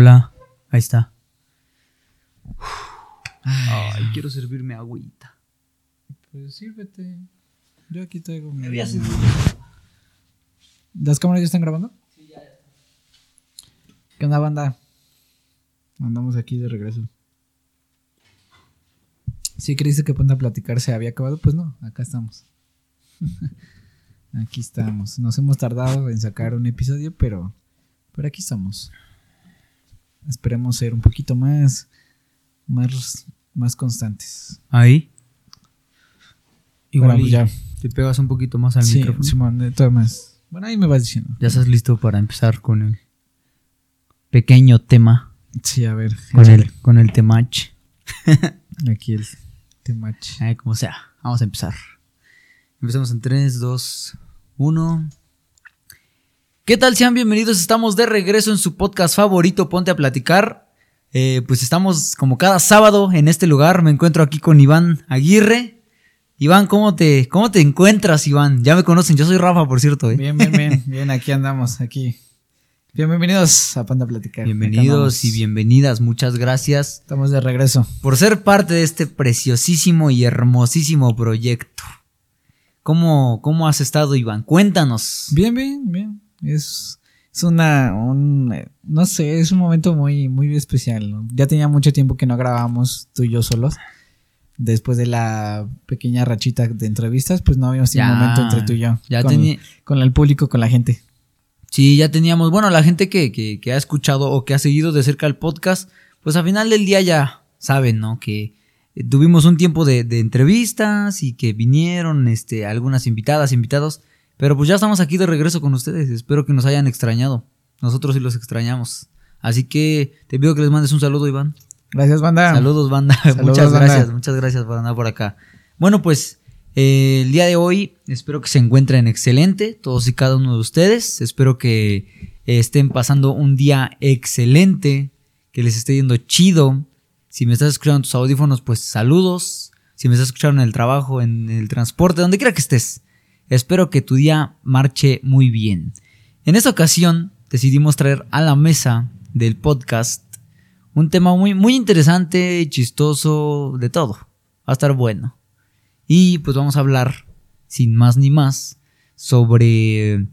Hola, ahí está. Ay, quiero servirme agüita. Pues sírvete. Yo aquí traigo mi. Me voy a. ¿Las cámaras ya están grabando? Sí, ya. ¿Qué onda, banda? Andamos aquí de regreso. ¿Sí creíste que Ponte a Platicar se había acabado? Pues no, acá estamos. aquí estamos. Nos hemos tardado en sacar un episodio, pero, pero aquí estamos. Esperemos ser un poquito más, más, más constantes. Ahí. Igual Bueno, ya. te pegas un poquito más al Sí, micrófono. Simón, de todas maneras. Bueno, ahí me vas diciendo. Ya estás listo para empezar con el pequeño tema. Sí, a ver. Con échale. el, con el temach. Aquí el temache. Ay, como sea. Vamos a empezar. Empezamos en 3, 2, 1. ¿Qué tal? Sean bienvenidos. Estamos de regreso en su podcast favorito, Ponte a Platicar. Eh, pues estamos como cada sábado en este lugar. Me encuentro aquí con Iván Aguirre. Iván, ¿cómo te, cómo te encuentras, Iván? Ya me conocen. Yo soy Rafa, por cierto. ¿eh? Bien, bien, bien. Bien, aquí andamos, aquí. Bienvenidos a Panda Platicar. Bienvenidos y bienvenidas. Muchas gracias Estamos de regreso. por ser parte de este preciosísimo y hermosísimo proyecto. ¿Cómo, cómo has estado, Iván? Cuéntanos. Bien, bien, bien. Es, es una, un, no sé, es un momento muy, muy especial. ¿no? Ya tenía mucho tiempo que no grabábamos tú y yo solos. Después de la pequeña rachita de entrevistas, pues no habíamos tenido un momento entre tú y yo. Ya con, tenía- con el público, con la gente. Sí, ya teníamos, bueno, la gente que, que, que ha escuchado o que ha seguido de cerca el podcast, pues al final del día ya saben, ¿no? Que eh, tuvimos un tiempo de, de entrevistas y que vinieron este, algunas invitadas, invitados, pero pues ya estamos aquí de regreso con ustedes, espero que nos hayan extrañado, nosotros sí los extrañamos. Así que te pido que les mandes un saludo, Iván. Gracias, banda. Saludos, banda. Saludos, muchas banda. gracias, muchas gracias por andar por acá. Bueno, pues eh, el día de hoy espero que se encuentren excelente, todos y cada uno de ustedes. Espero que eh, estén pasando un día excelente, que les esté yendo chido. Si me estás escuchando en tus audífonos, pues saludos. Si me estás escuchando en el trabajo, en el transporte, donde quiera que estés. Espero que tu día marche muy bien. En esta ocasión decidimos traer a la mesa del podcast un tema muy, muy interesante, chistoso, de todo. Va a estar bueno. Y pues vamos a hablar, sin más ni más, sobre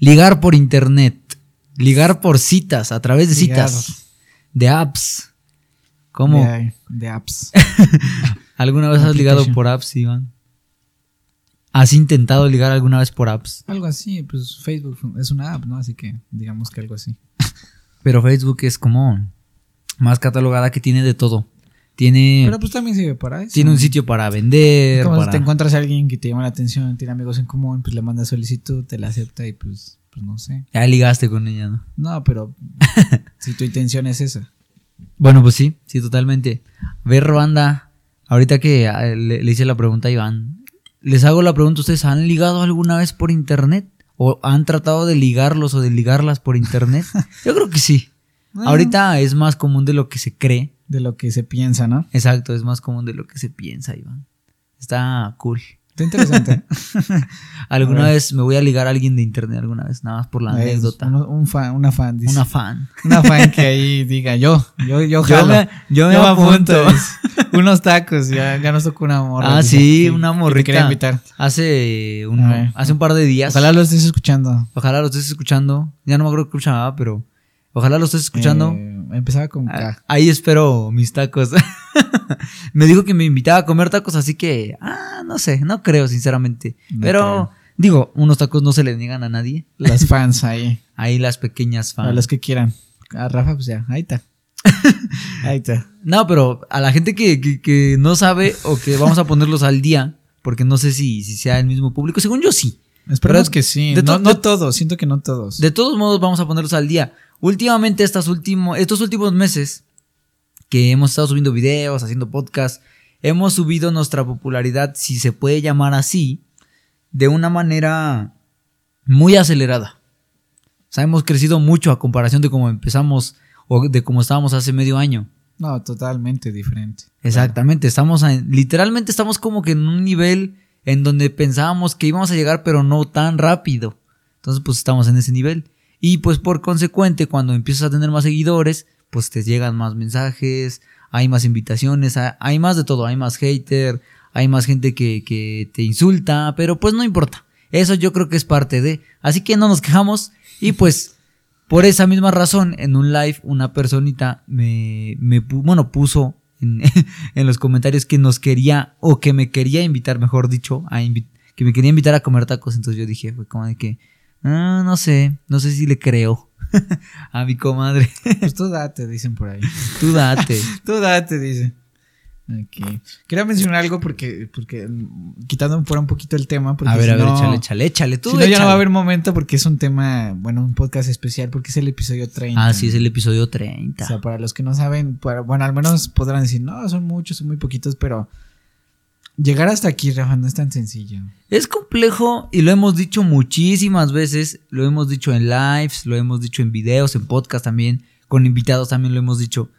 ligar por internet. Ligar por citas, a través de citas, de apps. ¿Cómo? De, de apps. ¿Alguna vez has ligado por apps, Iván? ¿Has intentado ligar alguna vez por apps? algo así, pues Facebook es una app, ¿no? Así que digamos que algo así. Pero Facebook es como más catalogada que tiene de todo. Tiene, Pero pues también sirve para eso. tiene un sitio para vender. Como si para- te encuentras a alguien que te llama la atención, tiene amigos en común, pues le mandas solicitud, te la acepta y pues, pues no sé. Ya ligaste con ella, ¿no? No, pero si tu intención es esa. Bueno, pues sí, sí, totalmente. Ver, banda, ahorita que ah, le, le hice la pregunta a Iván, les hago la pregunta, ¿ustedes han ligado alguna vez por internet? ¿O han tratado de ligarlos o de ligarlas por internet? Yo creo que sí. Bueno. Ahorita es más común de lo que se cree. De lo que se piensa, ¿no? Exacto, es más común de lo que se piensa, Iván. Está cool. Está interesante. Alguna vez me voy a ligar a alguien de internet, alguna vez, nada más por la Es anécdota. un fan, una fan, dice. Una fan. Una fan que ahí diga yo, yo, yo Yo jalo. me, yo me apunto. dice. Unos tacos, ya, ya nos tocó una morra. Ah, dice, sí, que- una que morrita. quería invitar. Hace un, hace un par de días. Ojalá lo estés escuchando. Ojalá lo estés escuchando. Ya no me acuerdo qué llamaba, pero ojalá lo estés escuchando. Eh, empezaba con Ah, K. Ahí espero mis tacos. me dijo que me invitaba a comer tacos, así que, ah, no sé, no creo, sinceramente. No pero, creo. digo, unos tacos no se le niegan a nadie. Las fans ahí. Ahí las pequeñas A fans. los que quieran. A Rafa, pues ya, ahí está. ahí está. No, pero a la gente que, que- que no sabe o que vamos a ponerlos al día, porque no sé si, si sea el mismo público. Según yo, sí. Esperemos Pero que sí. de no, to- no todos, siento que no todos. De todos modos, vamos a ponerlos al día. Últimamente, estas último, estos últimos meses que hemos estado subiendo videos, haciendo podcasts, hemos subido nuestra popularidad, si se puede llamar así, de una manera muy acelerada. O sea, hemos crecido mucho a comparación de cómo empezamos o de cómo estábamos hace medio año. No, totalmente diferente. Exactamente, estamos en- literalmente estamos como que en un nivel en donde pensábamos que íbamos a llegar, pero no tan rápido. Entonces, pues estamos en ese nivel. Y pues por consecuente, cuando empiezas a tener más seguidores, pues te llegan más mensajes, hay más invitaciones, hay más de todo, hay más hater, hay más gente que, que te insulta, pero pues no importa. Eso yo creo que es parte de. Así que no nos quejamos y pues por esa misma razón en un live una personita me, me bueno, puso en, en, los comentarios que nos quería o que me quería invitar, mejor dicho, a que me quería invitar a comer tacos. Entonces yo dije, fue como de que, ah, no sé, no sé si le creo a mi comadre. Pues tú date, dicen por ahí. Tú date. tú date, dice. Okay. Quería mencionar algo porque, porque quitando fuera un poquito el tema. Porque a ver, a ver, échale, échale, échale. Tú si no, ya no va a haber momento porque es un tema, bueno, un podcast especial porque es el episodio 30. Ah, sí, es el episodio 30. O sea, para los que no saben, bueno, al menos podrán decir, no, son muchos, son muy poquitos, pero llegar hasta aquí, Rafa, no es tan sencillo. Es complejo y lo hemos dicho muchísimas veces. Lo hemos dicho en lives, lo hemos dicho en videos, en podcast también. Con invitados también lo hemos dicho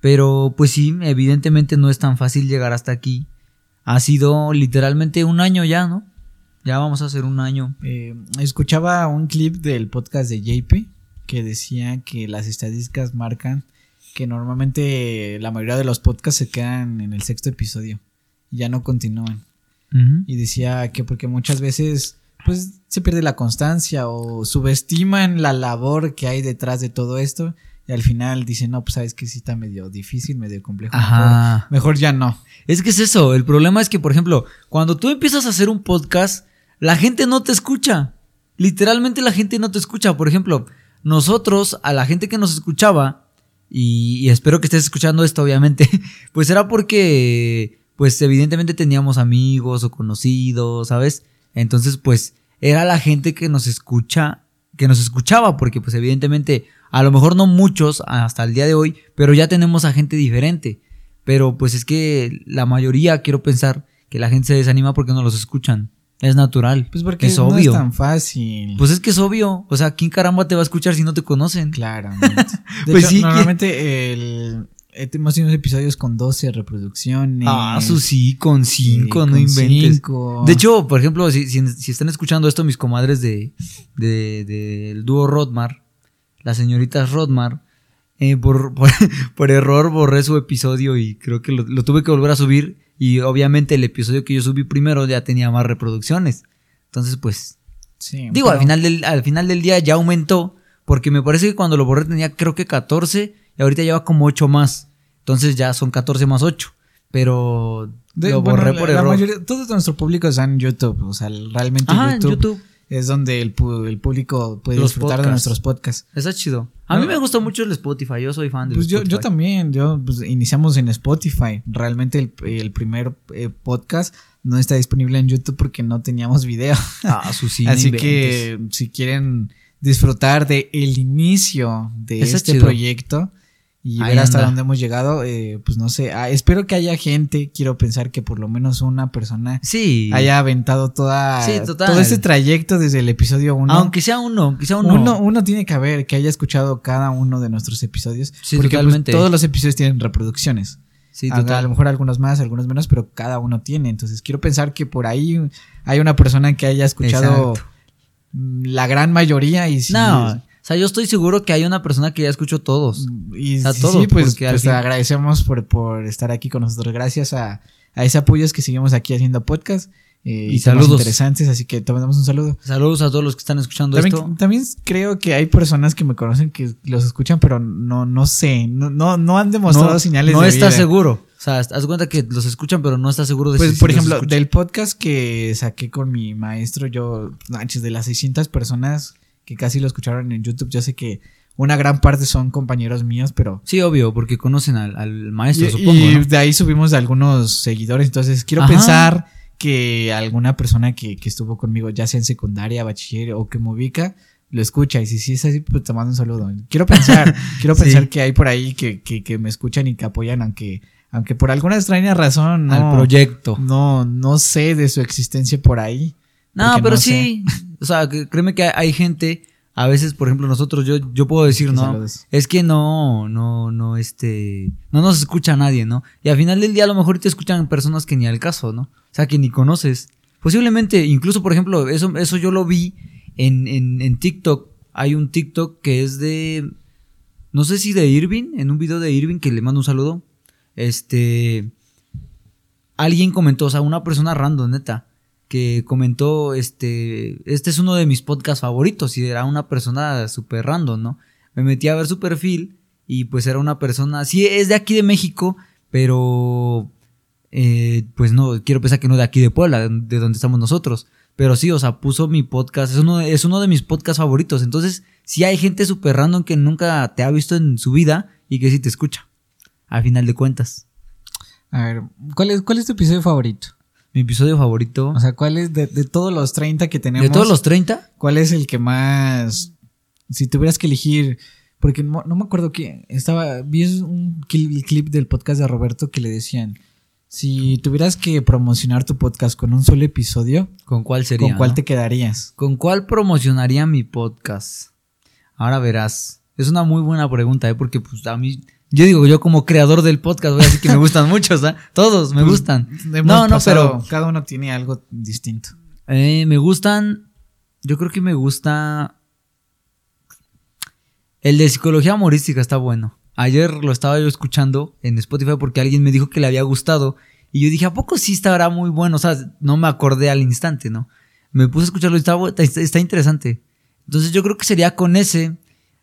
pero pues sí, evidentemente no es tan fácil llegar hasta aquí. Ha sido literalmente un año ya, ¿no? Ya vamos a hacer un año. Eh, escuchaba un clip del podcast de JP que decía que las estadísticas marcan que normalmente la mayoría de los podcasts se quedan en el sexto episodio y ya no continúan. Y decía que porque muchas veces pues se pierde la constancia o subestiman la labor que hay detrás de todo esto y al final dicen, no, pues sabes que sí está medio difícil, medio complejo. Mejor, ya no. Es que es eso. El problema es que, por ejemplo, cuando tú empiezas a hacer un podcast, la gente no te escucha. Literalmente la gente no te escucha. Por ejemplo, nosotros, a la gente que nos escuchaba, y, espero que estés escuchando esto, obviamente, pues era porque, pues evidentemente teníamos amigos o conocidos, ¿sabes? Entonces, pues era la gente que nos escucha, que nos escuchaba, porque pues evidentemente a lo mejor no muchos hasta el día de hoy, pero ya tenemos a gente diferente. Pero pues es que la mayoría, quiero pensar, que la gente se desanima porque no los escuchan. Es natural. Pues porque es obvio. No es tan fácil. Pues es que es obvio. O sea, ¿quién caramba te va a escuchar si no te conocen? Claro. pues sí. Normalmente el, hemos tenido episodios con 12 reproducciones. Ah, eso sí, con 5, no inventes. De hecho, por ejemplo, si, si, están escuchando esto mis comadres de, de, del dúo Rodmar, la señorita Rodmar, eh, por, por, error borré su episodio y creo que lo, tuve que volver a subir. Y obviamente el episodio que yo subí primero ya tenía más reproducciones. Entonces, pues. digo, al, final del, al final del día ya aumentó. Porque me parece que cuando lo borré tenía creo que 14 y ahorita lleva como 8 más. Entonces ya son 14 más 8. Pero lo borré por error. todo nuestro público está en YouTube. O sea, realmente YouTube es donde el, público puede disfrutar de nuestros podcasts. Está chido. A mí me gusta mucho el Spotify, yo soy fan de pues yo, yo también, yo pues, iniciamos en Spotify. Realmente el, primer eh, podcast no está disponible en YouTube porque no teníamos video. Ah, su Así que si quieren disfrutar de el inicio de este proyecto, y ver hasta dónde hemos llegado, eh, pues no sé, ah, espero que haya gente, quiero pensar que por lo menos una persona sí. haya aventado toda, todo ese trayecto desde el episodio 1. Aunque sea uno, aunque sea uno. uno. Uno tiene que haber, que haya escuchado cada uno de nuestros episodios. Sí, porque pues, totalmente. todos los episodios tienen reproducciones. Sí, a, a, lo mejor algunos más, algunos menos, pero cada uno tiene. Entonces quiero pensar que por ahí hay una persona que haya escuchado la gran mayoría y si no, sea, yo estoy seguro que hay una persona que ya escuchó todos. Y o sí, pues, pues agradecemos por, por, estar aquí con nosotros. Gracias a, a ese apoyo es que seguimos aquí haciendo podcast. Eh, y, saludos interesantes, así que te mandamos un saludo. Saludos a todos los que están escuchando también, esto. También creo que hay personas que me conocen que los escuchan, pero no, no sé, no, no, no han demostrado señales no está seguro. O sea, haz cuenta que los escuchan, pero no está seguro de Pues, por ejemplo, del podcast que saqué con mi maestro, yo, manches, de las 600 personas, que casi lo escucharon en YouTube. Yo sé que una gran parte son compañeros míos, pero... Sí, obvio, porque conocen al, maestro, supongo. Y de ahí subimos algunos seguidores, entonces quiero pensar que alguna persona que, estuvo conmigo, ya sea en secundaria, bachiller o que me ubica, lo escucha. Y si sí es así, pues te mando un saludo. Quiero pensar, quiero pensar que hay por ahí que, que, me escuchan y que apoyan, aunque, aunque por alguna extraña razón no, al proyecto. No, no sé de su existencia por ahí. No, pero sí, o sea, créeme que hay gente, a veces, por ejemplo, nosotros, yo, yo puedo decir, no, es que no, no, no, este, no nos escucha nadie, ¿no? Y al final del día a lo mejor te escuchan personas que ni al caso, ¿no? O sea, que ni conoces. Posiblemente, incluso, por ejemplo, eso, eso yo lo vi en, en, en TikTok. hay un TikTok que es de, no sé si de Irving, en un video de Irving que le mando un saludo, este, alguien comentó, o sea, una persona random, neta, que comentó, este, este es uno de mis podcasts favoritos y era una persona súper random, ¿no? Me metí a ver su perfil y pues era una persona, sí, es de aquí de México, pero, eh, pues no, quiero pensar que no de aquí de Puebla, de donde estamos nosotros. Pero sí, o sea, puso mi podcast, es uno, es uno de mis podcasts favoritos. Entonces, sí hay gente súper random que nunca te ha visto en su vida y que sí te escucha. A final de cuentas. A ver, ¿cuál es, cuál es tu episodio favorito? Mi episodio favorito. O sea, ¿cuál es de, de todos los 30 que tenemos? ¿De todos los 30? ¿Cuál es el que más... Si tuvieras que elegir... Porque no, no me acuerdo quién... Estaba... Vi un cli- clip del podcast de Roberto que le decían... Si tuvieras que promocionar tu podcast con un solo episodio, ¿Con cuál sería? ¿con cuál no? te quedarías? ¿Con cuál promocionaría mi podcast? Ahora verás. Es una muy buena pregunta, ¿eh? Porque pues a mí... Yo digo, yo como creador del podcast voy a decir que me gustan muchos, ¿ah? Todos me Pues, gustan. No, no, pero... Cada uno tiene algo distinto. Eh, me gustan. Yo creo que me gusta. El de psicología humorística está bueno. Ayer lo estaba yo escuchando en Spotify porque alguien me dijo que le había gustado. Y yo dije, ¿a poco sí estará muy bueno? O sea, no me acordé al instante, ¿no? Me puse a escucharlo y está, está, está interesante. Entonces yo creo que sería con ese.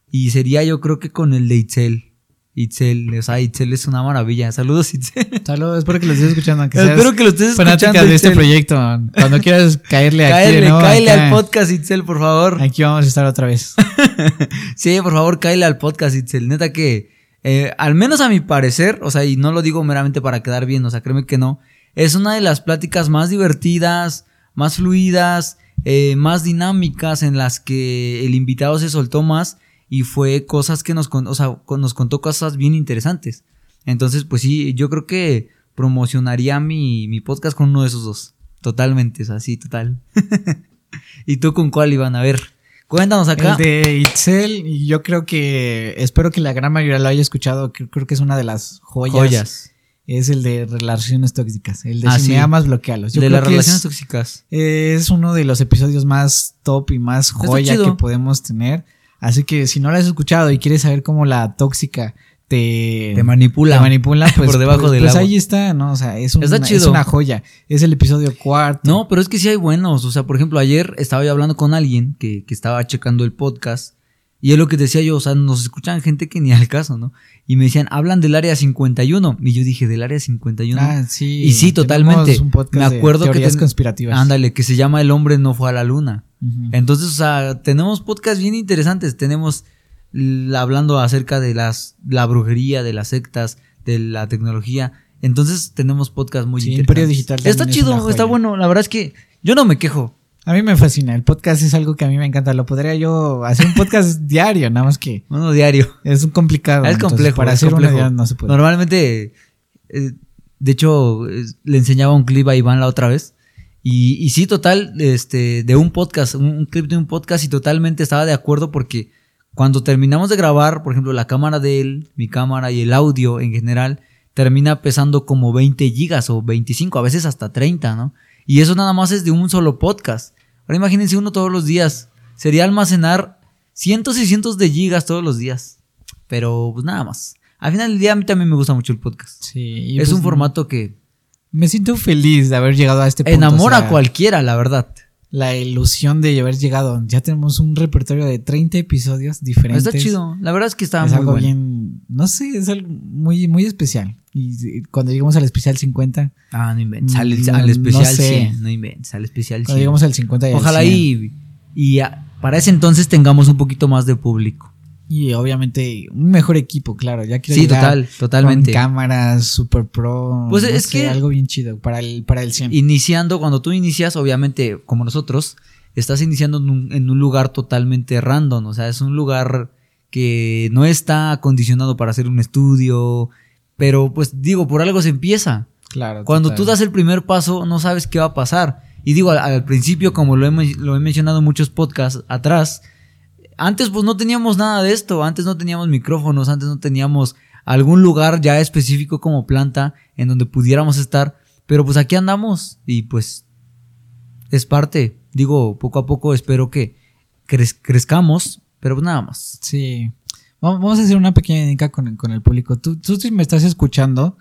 Y sería yo creo que con el de Itzel. Itzel, o sea, Itzel es una maravilla. Saludos, Itzel. Saludos, espero que lo estés escuchando. Seas Espero que lo estés fanática escuchando. de este proyecto. Cuando quieras caerle aquí, Cáele, ¿no? cáele al podcast, Itzel, por favor. Aquí vamos a estar otra vez. Sí, por favor, cáele al podcast, Itzel. Neta que, eh, al menos a mi parecer, o sea, y no lo digo meramente para quedar bien, o sea, créeme que no, es una de las pláticas más divertidas, más fluidas, eh, más dinámicas en las que el invitado se soltó más y fue cosas que nos, o sea, nos contó cosas bien interesantes. Entonces, pues sí, yo creo que promocionaría mi, mi podcast con uno de esos dos. Totalmente, o sea, sí, total. ¿Y tú con cuál, Iván? A ver, cuéntanos acá. El de Itzel, y yo creo que espero que la gran mayoría lo haya escuchado. Creo, que es una de las joyas. Joyas. Es el de relaciones tóxicas. El de Ah, si sí. me amas, bloquealos. Yo de creo las que relaciones es, tóxicas. es uno de los episodios más top y más joya que podemos tener. Así que si no lo has escuchado y quieres saber cómo la tóxica te, Te manipula. te manipula, pues, Por debajo pues- del pues agua. ahí está, ¿no? O sea, es, un- Está es chido. una joya. Es el episodio cuarto. No, pero es que sí hay buenos. O sea, por ejemplo, ayer estaba yo hablando con alguien que, que estaba checando el podcast. Y es lo que decía yo, o sea, nos escuchan gente que ni al caso, ¿no? Y me decían, hablan del área 51. Y yo dije, ¿del área 51? Ah, sí. Y sí, totalmente. un podcast Me de acuerdo que teorías ten- conspirativas. Ándale, que se llama El hombre no fue a la luna. Entonces, o sea, tenemos podcasts bien interesantes. Tenemos hablando acerca de las la brujería, de las sectas, de la tecnología. Entonces, tenemos podcasts muy Sí, interesantes. Imperio Digital Está es chido, está bueno. La verdad es que yo no me quejo. A mí me fascina. El podcast es algo que a mí me encanta. Lo podría yo hacer un podcast diario, nada más que Uno diario. es un complicado. Es entonces, complejo. Para es hacer complejo. uno no se puede. Normalmente, eh, de hecho, eh, le enseñaba un clip a Iván la otra vez. Y, y sí, total, este, de un podcast, un, un clip de un podcast y totalmente estaba de acuerdo porque cuando terminamos de grabar, por ejemplo, la cámara de él, mi cámara y el audio en general, termina pesando como 20 gigas o 25, a veces hasta 30, ¿no? Y eso nada más es de un solo podcast. Ahora imagínense uno todos los días. Sería almacenar cientos y cientos de gigas todos los días. Pero pues nada más. Al final del día a mí también me gusta mucho el podcast. Sí, es pues, un formato que Me siento feliz de haber llegado a este punto. enamora o sea, a cualquiera, la verdad. La ilusión de haber llegado. Ya tenemos un repertorio de 30 episodios diferentes. Está chido. La verdad es que está es muy algo bueno. bien. No sé, es algo muy, muy especial. Y cuando lleguemos al especial 50, Ah, no inventes. Al, Mm, al no especial sé. 100. No inventes. Al especial cuando 100. lleguemos al 50 y al Ojalá 100. y, y a- para ese entonces tengamos un poquito más de público. Y obviamente un mejor equipo, claro. Ya quiero Sí, total, totalmente. Con cámaras, super pro. Pues no es sé, que- algo bien chido para el, para el 100. Iniciando, cuando tú inicias, obviamente, como nosotros, estás iniciando en un, en un lugar totalmente random. O sea, es un lugar que no está acondicionado para hacer un estudio. Pero pues digo, por algo se empieza. claro. Cuando total. tú das el primer paso, no sabes qué va a pasar. Y digo, al, al principio, como lo he, lo he mencionado en muchos podcasts atrás, antes pues no teníamos nada de esto, antes no teníamos micrófonos, antes no teníamos algún lugar ya específico como planta en donde pudiéramos estar, pero pues aquí andamos y pues es parte, digo, poco a poco espero que crez- crezcamos Pero pues nada más. Sí. Vamos a hacer una pequeña dinámica con el público. Tú, tú si me estás escuchando,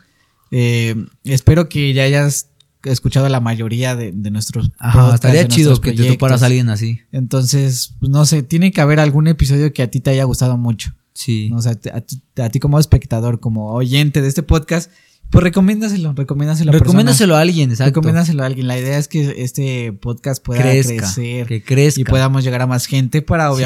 eh, espero que ya hayas escuchado la mayoría de, de nuestros Ajá, estaría de chido que te toparas a alguien así. Entonces, pues, no sé, tiene que haber algún episodio que a ti te haya gustado mucho. Sí. O sea, a, ti- a ti como espectador, como oyente de este podcast, pues recomiéndaselo, recomiéndaselo a Recomiéndaselo a alguien, exacto. Recomiéndaselo a alguien. La idea es que este podcast pueda crezca, crecer que crezca. y podamos llegar a más gente para Sí.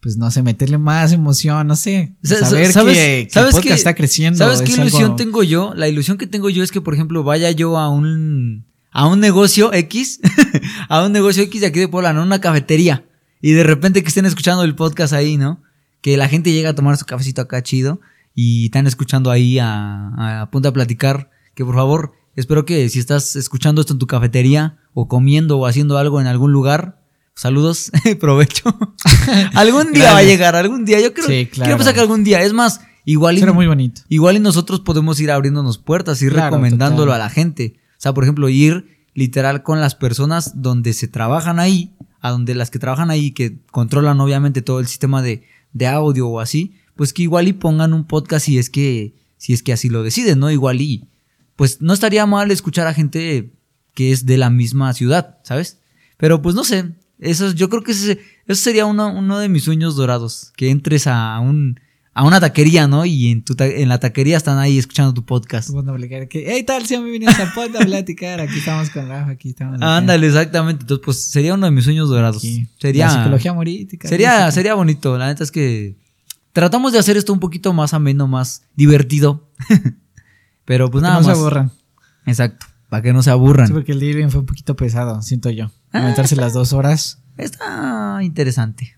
Pues no sé, meterle más emoción, no sé. Sa- sa- Saber ¿sabes- que, que sabes el podcast qué- está creciendo. ¿Sabes qué ilusión algo- tengo yo? La ilusión que tengo yo es que, por ejemplo, vaya yo a un a un negocio X, a un negocio X de aquí de Puebla, ¿no? Una cafetería. Y de repente que estén escuchando el podcast ahí, ¿no? Que la gente llega a tomar su cafecito acá chido y están escuchando ahí a, a punto a platicar. Que por favor, espero que si estás escuchando esto en tu cafetería o comiendo o haciendo algo en algún lugar, saludos, provecho. algún día va a llegar, algún día. Yo creo, Sí, claro. quiero pensar que algún día. Es más, igual y muy bonito. Igual y nosotros podemos ir abriéndonos puertas, ir Claro, recomendándolo total. a la gente. O sea, por ejemplo, ir literal con las personas donde se trabajan ahí, a donde las que trabajan ahí, que controlan obviamente todo el sistema de, de audio o así, pues que igual y pongan un podcast si es que, si es que así lo deciden, ¿no? Igual y, pues no estaría mal escuchar a gente que es de la misma ciudad, ¿sabes? Pero pues no sé, eso, yo creo que ese, eso sería uno, uno de mis sueños dorados, que entres a un, a una taquería, ¿no? Y en, tu ta- en la taquería están ahí escuchando tu podcast. A platicar que, hey, tal, si me vienes a podcast a platicar, aquí estamos con Rafa, aquí estamos. Ándale, exactamente. Entonces, pues sería uno de mis sueños dorados. Aquí. Sería, La psicología morítica. sería, sería bonito. La neta es que tratamos de hacer esto un poquito más ameno, más divertido. Pero pues Que nada no más. se aburran. Exacto. Para que no se aburran. Sí, porque el día bien fue un poquito pesado, siento yo. Ah. Aumentarse las dos horas. Está interesante.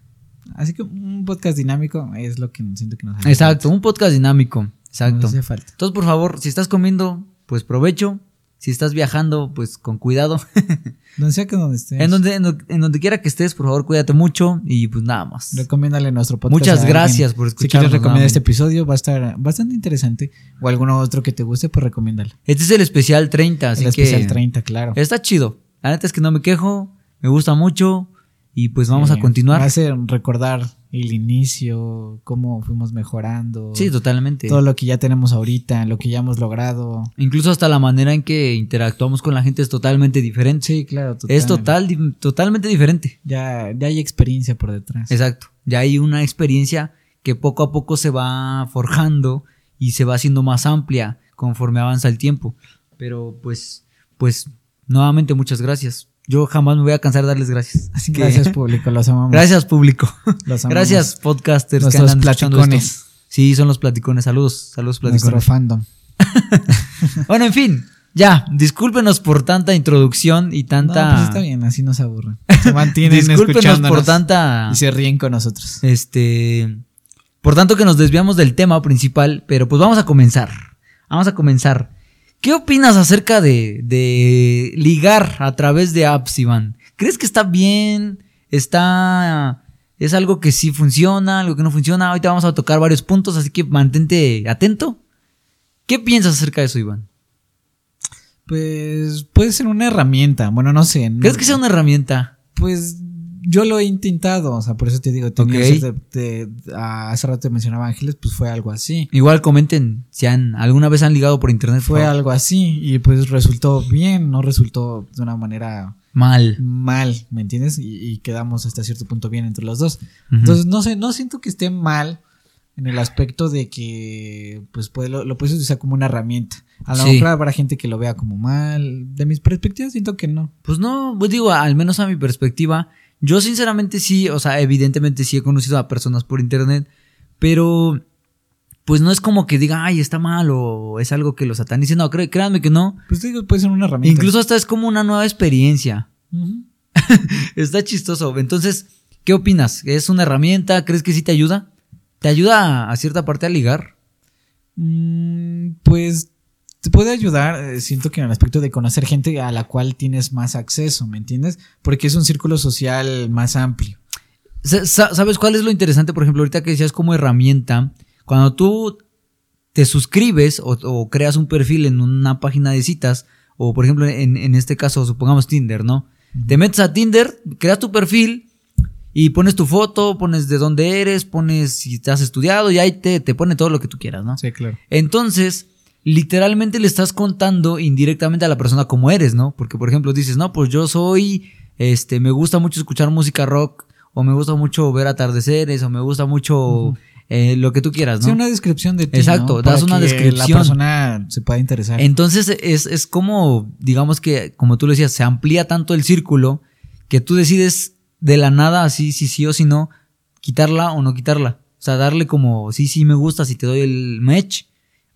Así que un podcast dinámico es lo que siento que nos hace Exacto. Un podcast dinámico. Exacto. Nos hace falta. Entonces, por favor, si estás comiendo, pues provecho. Si estás viajando, pues con cuidado. Donde sea que donde estés. en, donde, en, donde- en donde quiera que estés, por favor, cuídate mucho. Y pues nada más. Recomiéndale nuestro podcast. Muchas gracias por Si escucharnos quieres recomendar este episodio, va a estar bastante interesante. O alguno otro que te guste, pues recomiéndale. Este es el especial 30, así El que especial 30, claro. está chido. La neta es que no me quejo, me gusta mucho y pues vamos Sí, a continuar. A ser recordar el inicio, cómo fuimos mejorando. Sí, totalmente. Todo lo que ya tenemos ahorita, lo que ya hemos logrado. Incluso hasta la manera en que interactuamos con la gente es totalmente diferente. Sí, claro. Es total, di- totalmente diferente. Ya, ya hay experiencia por detrás. Exacto. Ya hay una experiencia que poco a poco se va forjando y se va haciendo más amplia conforme avanza el tiempo. Pero pues, pues, nuevamente muchas gracias. Yo jamás me voy a cansar de darles gracias. Así que, Gracias, público. Los amamos. gracias público. Los amamos. Gracias podcasters que Nuestros andan escuchando platicones. esto. Sí, son los platicones. Saludos, saludos Nuestro platicones. fandom. Bueno, en fin, ya, discúlpenos por tanta introducción y No, tanta. pues está bien, así nos aburren. Se mantienen discúlpenos por tanta. y se ríen con nosotros. Este. Por tanto que nos desviamos del tema principal, pero pues vamos a comenzar. Vamos a comenzar. ¿Qué opinas acerca de, de ligar a través de apps, Iván? ¿Crees que está bien? ¿Está... ¿Es algo que sí funciona? ¿Algo que no funciona? Ahorita vamos a tocar varios puntos, así que mantente atento. ¿Qué piensas acerca de eso, Iván? Pues puede ser una herramienta. Bueno, no sé. ¿Crees que sea una herramienta? Pues yo lo he intentado. O sea, por eso te digo, tenía Ok. ese de- de- a- hace rato te mencionaba Ángeles, pues fue algo así. Igual comenten si han, alguna vez han ligado por internet. Fue favor. algo así y pues resultó bien, no resultó de una manera mal. mal, ¿me entiendes? Y, y quedamos hasta cierto punto bien entre los dos. Entonces, no sé, no siento que esté mal en el aspecto de que pues puede, lo, lo puedes utilizar como una herramienta. A lo Sí. mejor habrá gente que lo vea como mal. De mis perspectivas siento que no. Pues no, pues digo, al menos a mi perspectiva, yo sinceramente sí, o sea, evidentemente sí he conocido a personas por internet, pero pues no es como que diga, ay, está mal o es algo que lo satanice. No, cré- créanme que no. Pues digo, puede ser una herramienta. Incluso hasta es como una nueva experiencia. Está chistoso. Entonces, ¿qué opinas? ¿Es una herramienta? ¿Crees que sí te ayuda? ¿Te ayuda a, a cierta parte a ligar? Mm, pues te puede ayudar, eh, siento que en el aspecto de conocer gente a la cual tienes más acceso, ¿me entiendes? Porque es un círculo social más amplio. Sa- sa- ¿Sabes cuál es lo interesante? Por ejemplo, ahorita que decías como herramienta, cuando tú te suscribes o, o creas un perfil en una página de citas, o por ejemplo en, en este caso, supongamos Tinder, ¿no? Te metes a Tinder, creas tu perfil Y pones tu foto, pones de dónde eres, pones si te has estudiado y ahí te, te pone todo lo que tú quieras, ¿no? Sí, claro. Entonces, literalmente le estás contando indirectamente a la persona cómo eres, ¿no? Porque, por ejemplo, dices, no, pues yo soy, este, me gusta mucho escuchar música rock, o me gusta mucho ver atardeceres, o me gusta mucho eh, lo que tú quieras, ¿no? Sí, una descripción de ti. Exacto, ¿no? das Para una que descripción. La persona se pueda interesar. Entonces es, es como, digamos que, como tú lo decías, se amplía tanto el círculo que tú decides de la nada, así, sí, sí o si no, quitarla o no quitarla. O sea, darle como, sí, sí me gusta, si te doy el match,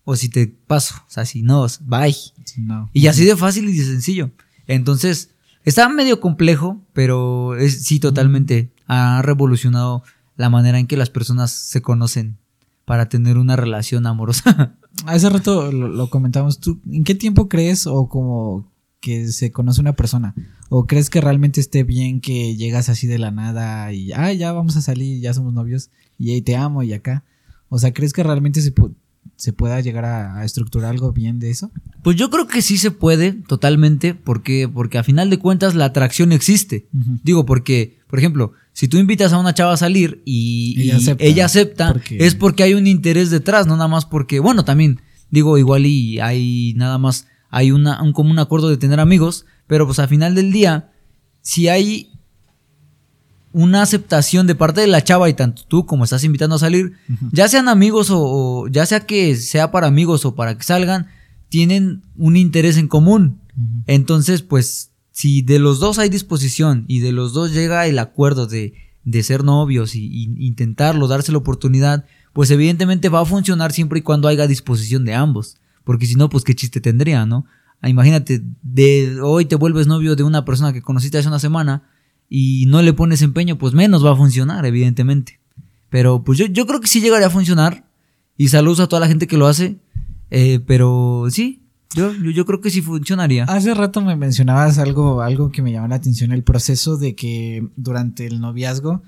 o si te paso. O sea, si no, bye. No. Y así de fácil y de sencillo. Entonces, está medio complejo, pero es, sí, totalmente ha revolucionado la manera en que las personas se conocen para tener una relación amorosa. Hace rato lo, lo comentamos. ¿Tú en qué tiempo crees o como que se conoce una persona? ¿O crees que realmente esté bien que llegas así de la nada y, ah, ya vamos a salir, ya somos novios y ahí te amo y acá? O sea, ¿crees que realmente se, pu- se pueda llegar a, a estructurar algo bien de eso? Pues yo creo que sí se puede, totalmente, porque, porque a final de cuentas la atracción existe. Digo, porque, por ejemplo, si tú invitas a una chava a salir y, Ella y acepta, ella acepta, porque- es porque hay un interés detrás, no nada más porque, bueno, también, digo, igual y hay nada más, hay una, un común acuerdo de tener amigos, pero pues al final del día, si hay una aceptación de parte de la chava y tanto tú como estás invitando a salir, ya sean amigos o, o ya sea que sea para amigos o para que salgan, tienen un interés en común. Entonces, pues, si de los dos hay disposición y de los dos llega el acuerdo de, de ser novios y, y intentarlo, darse la oportunidad, pues evidentemente va a funcionar siempre y cuando haya disposición de ambos. Porque si no, pues qué chiste tendría, ¿no? Ah, Imagínate, de hoy te vuelves novio de una persona que conociste hace una semana y no le pones empeño, pues menos va a funcionar, evidentemente. Pero pues yo, yo creo que sí llegaría a funcionar. Y saludos a toda la gente que lo hace. eh, pero sí, yo, yo, yo creo que sí funcionaría. Hace rato me mencionabas algo, algo que me llamó la atención, el proceso de que durante el noviazgo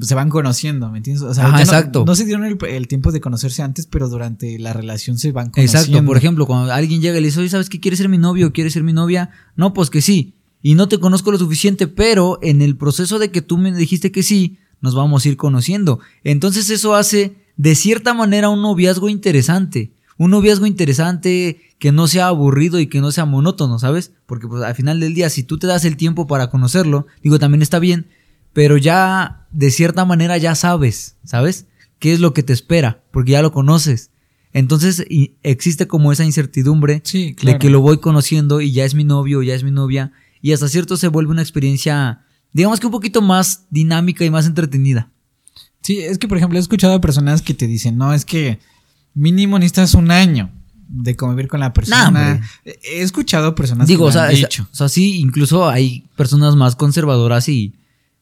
se van conociendo, ¿me entiendes? O sea, Ajá. No, se dieron el, el tiempo de conocerse antes, pero durante la relación se van conociendo. Exacto, por ejemplo, cuando alguien llega y le dice, oye, ¿sabes qué? ¿Quieres ser mi novio? ¿Quieres ser mi novia? No, pues que sí. Y no te conozco lo suficiente, pero en el proceso de que tú me dijiste que sí, nos vamos a ir conociendo. Entonces eso hace, de cierta manera, un noviazgo interesante. Un noviazgo interesante que no sea aburrido y que no sea monótono, ¿sabes? Porque pues al final del día, si tú te das el tiempo para conocerlo, digo, también está bien, pero ya de cierta manera ya sabes, ¿sabes? ¿Qué es lo que te espera? Porque ya lo conoces. Entonces y- existe como esa incertidumbre Sí, claro. de que lo voy conociendo y ya es mi novio, ya es mi novia, y hasta cierto se vuelve una experiencia, digamos que un poquito más dinámica y más entretenida. Sí, es que por ejemplo he escuchado a personas que te dicen, no, es que mínimo necesitas un año de convivir con la persona. he escuchado personas Digo, que o han sea, es- dicho. o sea, sí, incluso hay personas más conservadoras y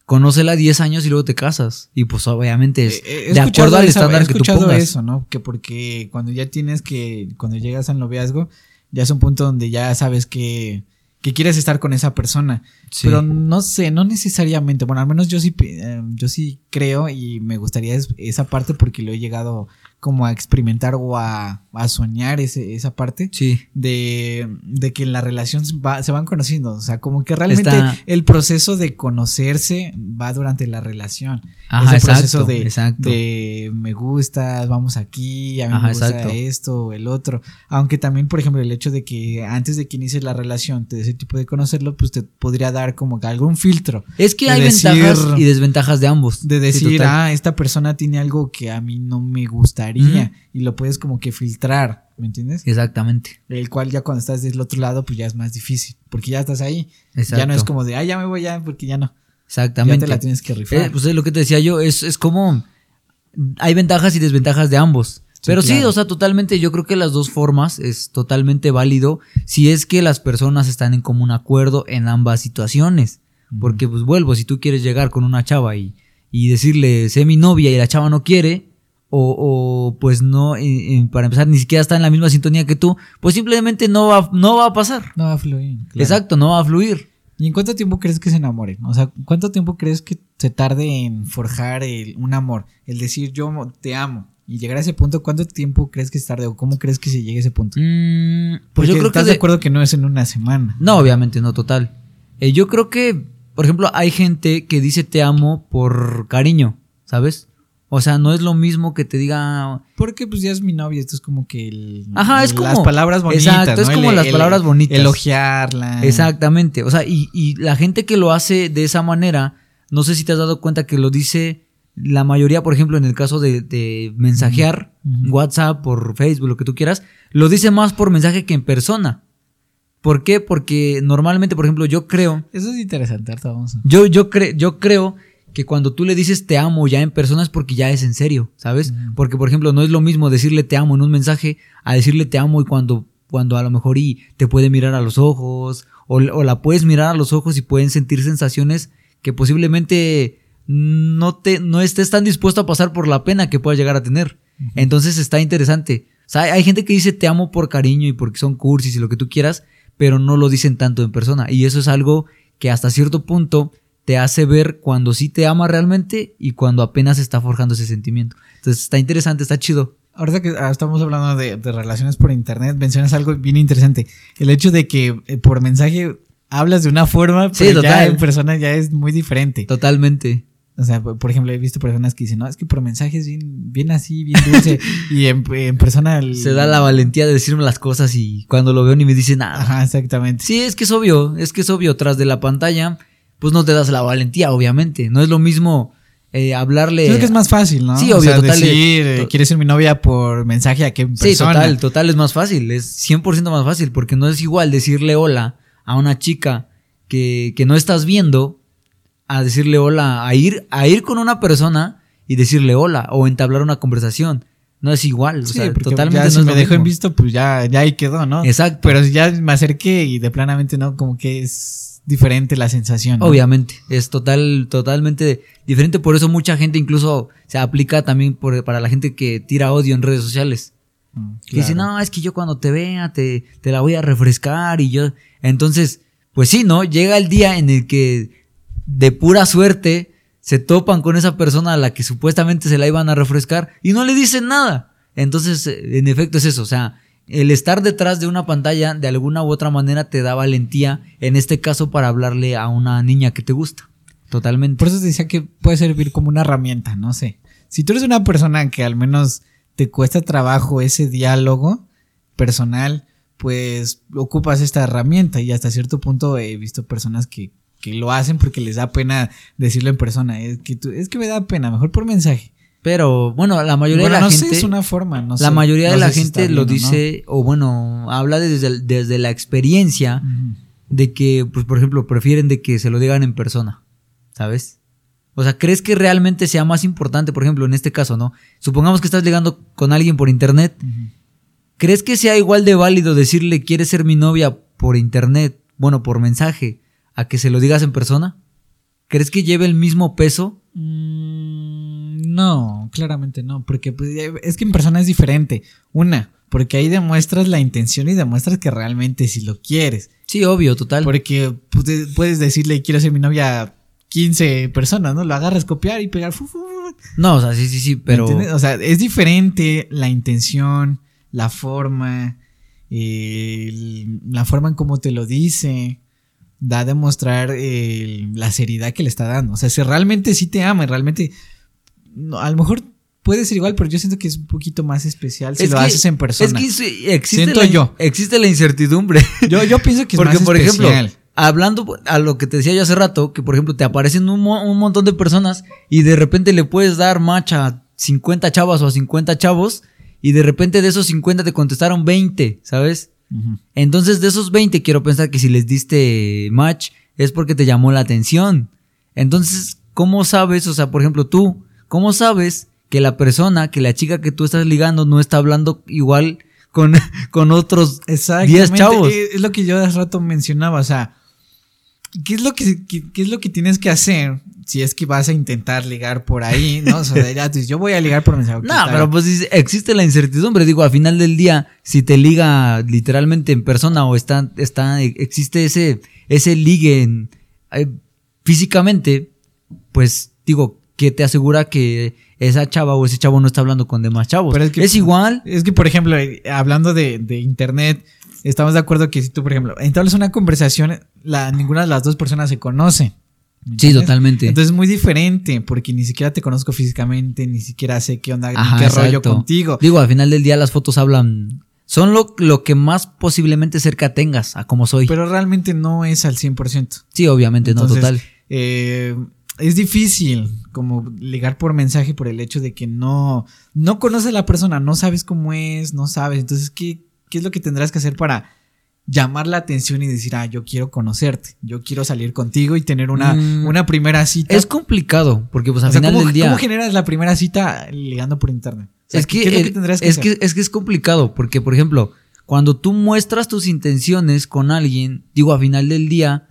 conócela 10 años y luego te casas. Y pues obviamente es he de acuerdo al esa- estándar he que tú escuchado pongas. eso, ¿no? Que porque cuando ya tienes que, cuando llegas al noviazgo, ya es un punto donde ya sabes que, que quieres estar con esa persona. Sí. Pero no sé, no necesariamente. Bueno, al menos yo sí, eh, yo sí creo y me gustaría es- esa parte porque lo he llegado como a experimentar o a, a soñar ese, esa parte. Sí. De, de que en la relación se va- se van conociendo. O sea, como que realmente Está- el proceso de conocerse va durante la relación. Ajá, Ese proceso exacto, de, exacto. de me gustas, vamos aquí, a mí Ajá, me gusta exacto. esto, el otro. Aunque también, por ejemplo, el hecho de que antes de que inicies la relación te des el tipo de conocerlo, pues te podría dar como que algún filtro. Es que hay decir- ventajas y desventajas de ambos. De decir, ah, esta persona tiene algo que a mí no me gustaría. Y lo puedes como que filtrar, ¿me entiendes? Exactamente. El cual ya cuando estás del otro lado, pues ya es más difícil. Porque ya estás ahí. Exacto. Ya no es como de, ah, ya me voy ya, porque ya no. Exactamente. Ya te la tienes que rifar. Eh, pues es lo que te decía yo, es, es como hay ventajas y desventajas de ambos. Pero sí, claro. o sea, totalmente, yo creo que las dos formas es totalmente válido si es que las personas están en común acuerdo en ambas situaciones. Porque, pues vuelvo, si tú quieres llegar con una chava y, y decirle, sé mi novia y la chava no quiere, o, o, pues no, para empezar, ni siquiera está en la misma sintonía que tú, pues simplemente no va, no va a pasar. no va a fluir. claro. Exacto, no va a fluir. ¿Y en cuánto tiempo crees que se enamoren? O sea, ¿cuánto tiempo crees que se tarde en forjar el- un amor? El decir yo te amo. Y llegar a ese punto, ¿cuánto tiempo crees que se tarde? ¿O cómo crees que se llegue a ese punto? Mm, pues Porque yo creo que estás de- de acuerdo que no es en una semana. No, obviamente no, total. Eh, yo creo que por ejemplo, hay gente que dice te amo por cariño, ¿sabes? O sea, no es lo mismo que te diga. Porque pues ya es mi novia, esto es como que el, Ajá, es como. las palabras bonitas. Exacto, es como El- las palabras bonitas. Elogiarla. Exactamente. O sea, y, y la gente que lo hace de esa manera, no sé si te has dado cuenta que lo dice la mayoría, por ejemplo, en el caso de, de mensajear. WhatsApp, por Facebook, lo que tú quieras, lo dice más por mensaje que en persona. ¿Por qué? Porque normalmente, por ejemplo, yo creo, Eso es interesante, ahorita vamos a... yo, yo, cre- yo creo que cuando tú le dices te amo ya en persona es porque ya es en serio, ¿sabes? Porque, por ejemplo, no es lo mismo decirle te amo en un mensaje a decirle te amo y cuando, cuando a lo mejor y te puede mirar a los ojos o, o la puedes mirar a los ojos y pueden sentir sensaciones que posiblemente no, te, no estés tan dispuesto a pasar por la pena que puedas llegar a tener. Entonces está interesante. O sea, hay- gente que dice te amo por cariño y porque son cursis y lo que tú quieras, pero no lo dicen tanto en persona. Y eso es algo que hasta cierto punto te hace ver cuando sí te ama realmente y cuando apenas está forjando ese sentimiento. Entonces está interesante, está chido. Ahorita que ah, estamos hablando de, de relaciones por internet, mencionas algo bien interesante. El hecho de que eh, por mensaje hablas de una forma, Sí, pero ya en persona ya es muy diferente. Totalmente. O sea, por ejemplo, he visto personas que dicen, no, es que por mensaje es bien, bien así, bien dulce. y en, en persona... el- Se da la valentía de decirme las cosas y cuando lo veo ni me dice nada. Ajá, exactamente. Sí, es que es obvio, es que es obvio, tras de la pantalla, pues no te das la valentía, obviamente. No es lo mismo eh, hablarle... Creo que es más fácil, ¿no? Sí, O obvio, sea, total, decir, eh, to- quieres ser mi novia por mensaje a que en Sí, persona. total, total es más fácil, es 100% más fácil, porque no es igual decirle hola a una chica que, que no estás viendo a decirle hola, a ir, a ir con una persona y decirle hola o entablar una conversación. No es igual, o sea, totalmente ya no si es me lo dejo en visto, pues ya, ya ahí quedó, ¿no? Exacto. Pero si ya me acerqué y de planamente no, como que es diferente la sensación. ¿no? Obviamente, es total, totalmente diferente. Por eso mucha gente incluso se aplica también por- para la gente que tira odio en redes sociales. Mm, Que dice, no, es que yo cuando te vea te, te la voy a refrescar y yo... Entonces, pues sí, ¿no? Llega el día en el que de pura suerte se topan con esa persona a la que supuestamente se la iban a refrescar y no le dicen nada. Entonces, eh, en efecto es eso, o sea, el estar detrás de una pantalla de alguna u otra manera te da valentía, en este caso para hablarle a una niña que te gusta. Totalmente. Por eso te decía que puede servir como una herramienta, no sé. Si tú eres una persona que al menos te cuesta trabajo ese diálogo personal, pues ocupas esta herramienta y hasta cierto punto he visto personas que, que lo hacen porque les da pena decirlo en persona. Es que, tú- es que me da pena, mejor por mensaje. Pero bueno, la mayoría Bueno, de la no gente... sé, es una forma, no la sé. mayoría de la si gente lo dice, o bueno, habla desde, desde la experiencia de que, pues, por ejemplo, prefieren de que se lo digan en persona, ¿sabes? O sea, ¿crees que realmente sea más importante, por ejemplo, en este caso, ¿no? Supongamos que estás ligando con alguien por internet. ¿Crees que sea igual de válido decirle quieres ser mi novia por internet, bueno, por mensaje, a que se lo digas en persona? ¿Crees que lleve el mismo peso? Mm, No, claramente no, porque pues, eh, es que en persona es diferente. Una, porque ahí demuestras la intención y demuestras que realmente si lo quieres. Sí, obvio, total. Porque pude- puedes decirle quiero ser mi novia a 15 personas, ¿no? Lo agarras, copiar y pegar. fu, fu, fu. No, o sea, sí, sí, sí, ¿Me pero... O sea, es diferente la intención, la forma, eh, el- la forma en cómo te lo dice. Da a demostrar eh, la seriedad que le está dando. O sea, si realmente sí te ama, y realmente. no, a lo mejor puede ser igual, pero yo siento que es un poquito más especial si Es lo que- haces en persona. Es que existe, Siento la, yo. existe la incertidumbre. yo, yo pienso que es Porque, más por ejemplo, hablando a lo que te decía yo hace rato, que por ejemplo te aparecen un, mo- un montón de personas y de repente le puedes dar match a 50 chavas o a 50 chavos y de repente de esos 50 te contestaron 20, ¿sabes? Entonces de esos 20 quiero pensar que si les diste match es porque te llamó la atención. Entonces, ¿cómo sabes? O sea, por ejemplo, tú, ¿cómo sabes que la persona, que la chica que tú estás ligando no está hablando igual con, con otros Exactamente. 10 chavos? Eh, Es lo que yo hace rato mencionaba. O sea, ¿qué es lo que, qué, qué es lo que tienes que hacer si es que vas a intentar ligar por ahí? ¿No? O sea, ya dices, yo voy a ligar por mensaje. No, pero pues existe la incertidumbre. Digo, al final del día, si te liga literalmente en persona o está, está, existe ese, ese ligue en- eh, físicamente, pues digo, ¿qué te asegura que esa chava o ese chavo no está hablando con demás chavos? Pero es es, que- igual. Es que, por ejemplo, eh, hablando de, de internet, estamos de acuerdo que si tú, por ejemplo, entablas una conversación, la, ninguna de las dos personas se conoce. ¿me Sí, totalmente. Entonces es muy diferente porque ni siquiera te conozco físicamente, ni siquiera sé qué onda, ni Ajá, qué rollo contigo. Digo, al final del día las fotos hablan. Son lo, lo que más posiblemente cerca tengas a como soy. Pero realmente no es al 100%. sí, obviamente, Entonces, no, total. eh, es difícil como ligar por mensaje por el hecho de que no, no conoces a la persona, no sabes cómo es, no sabes. Entonces, ¿qué, ¿qué es lo que tendrás que hacer para llamar la atención y decir, ah, yo quiero conocerte, yo quiero salir contigo y tener una, Mm, una primera cita? Es complicado, porque pues al O sea, final ¿cómo, del día. ¿Cómo generas la primera cita ligando por internet? O sea, es que, ¿qué es lo que tendrás que es, hacer? que, es que es complicado, porque por ejemplo, cuando tú muestras tus intenciones con alguien, digo, a final del día,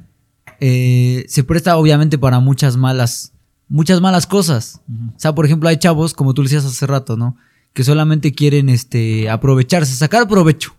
eh, se presta obviamente para muchas malas, muchas malas cosas. O sea, por ejemplo, hay chavos, como tú decías hace rato, ¿no? Que solamente quieren este, aprovecharse, sacar provecho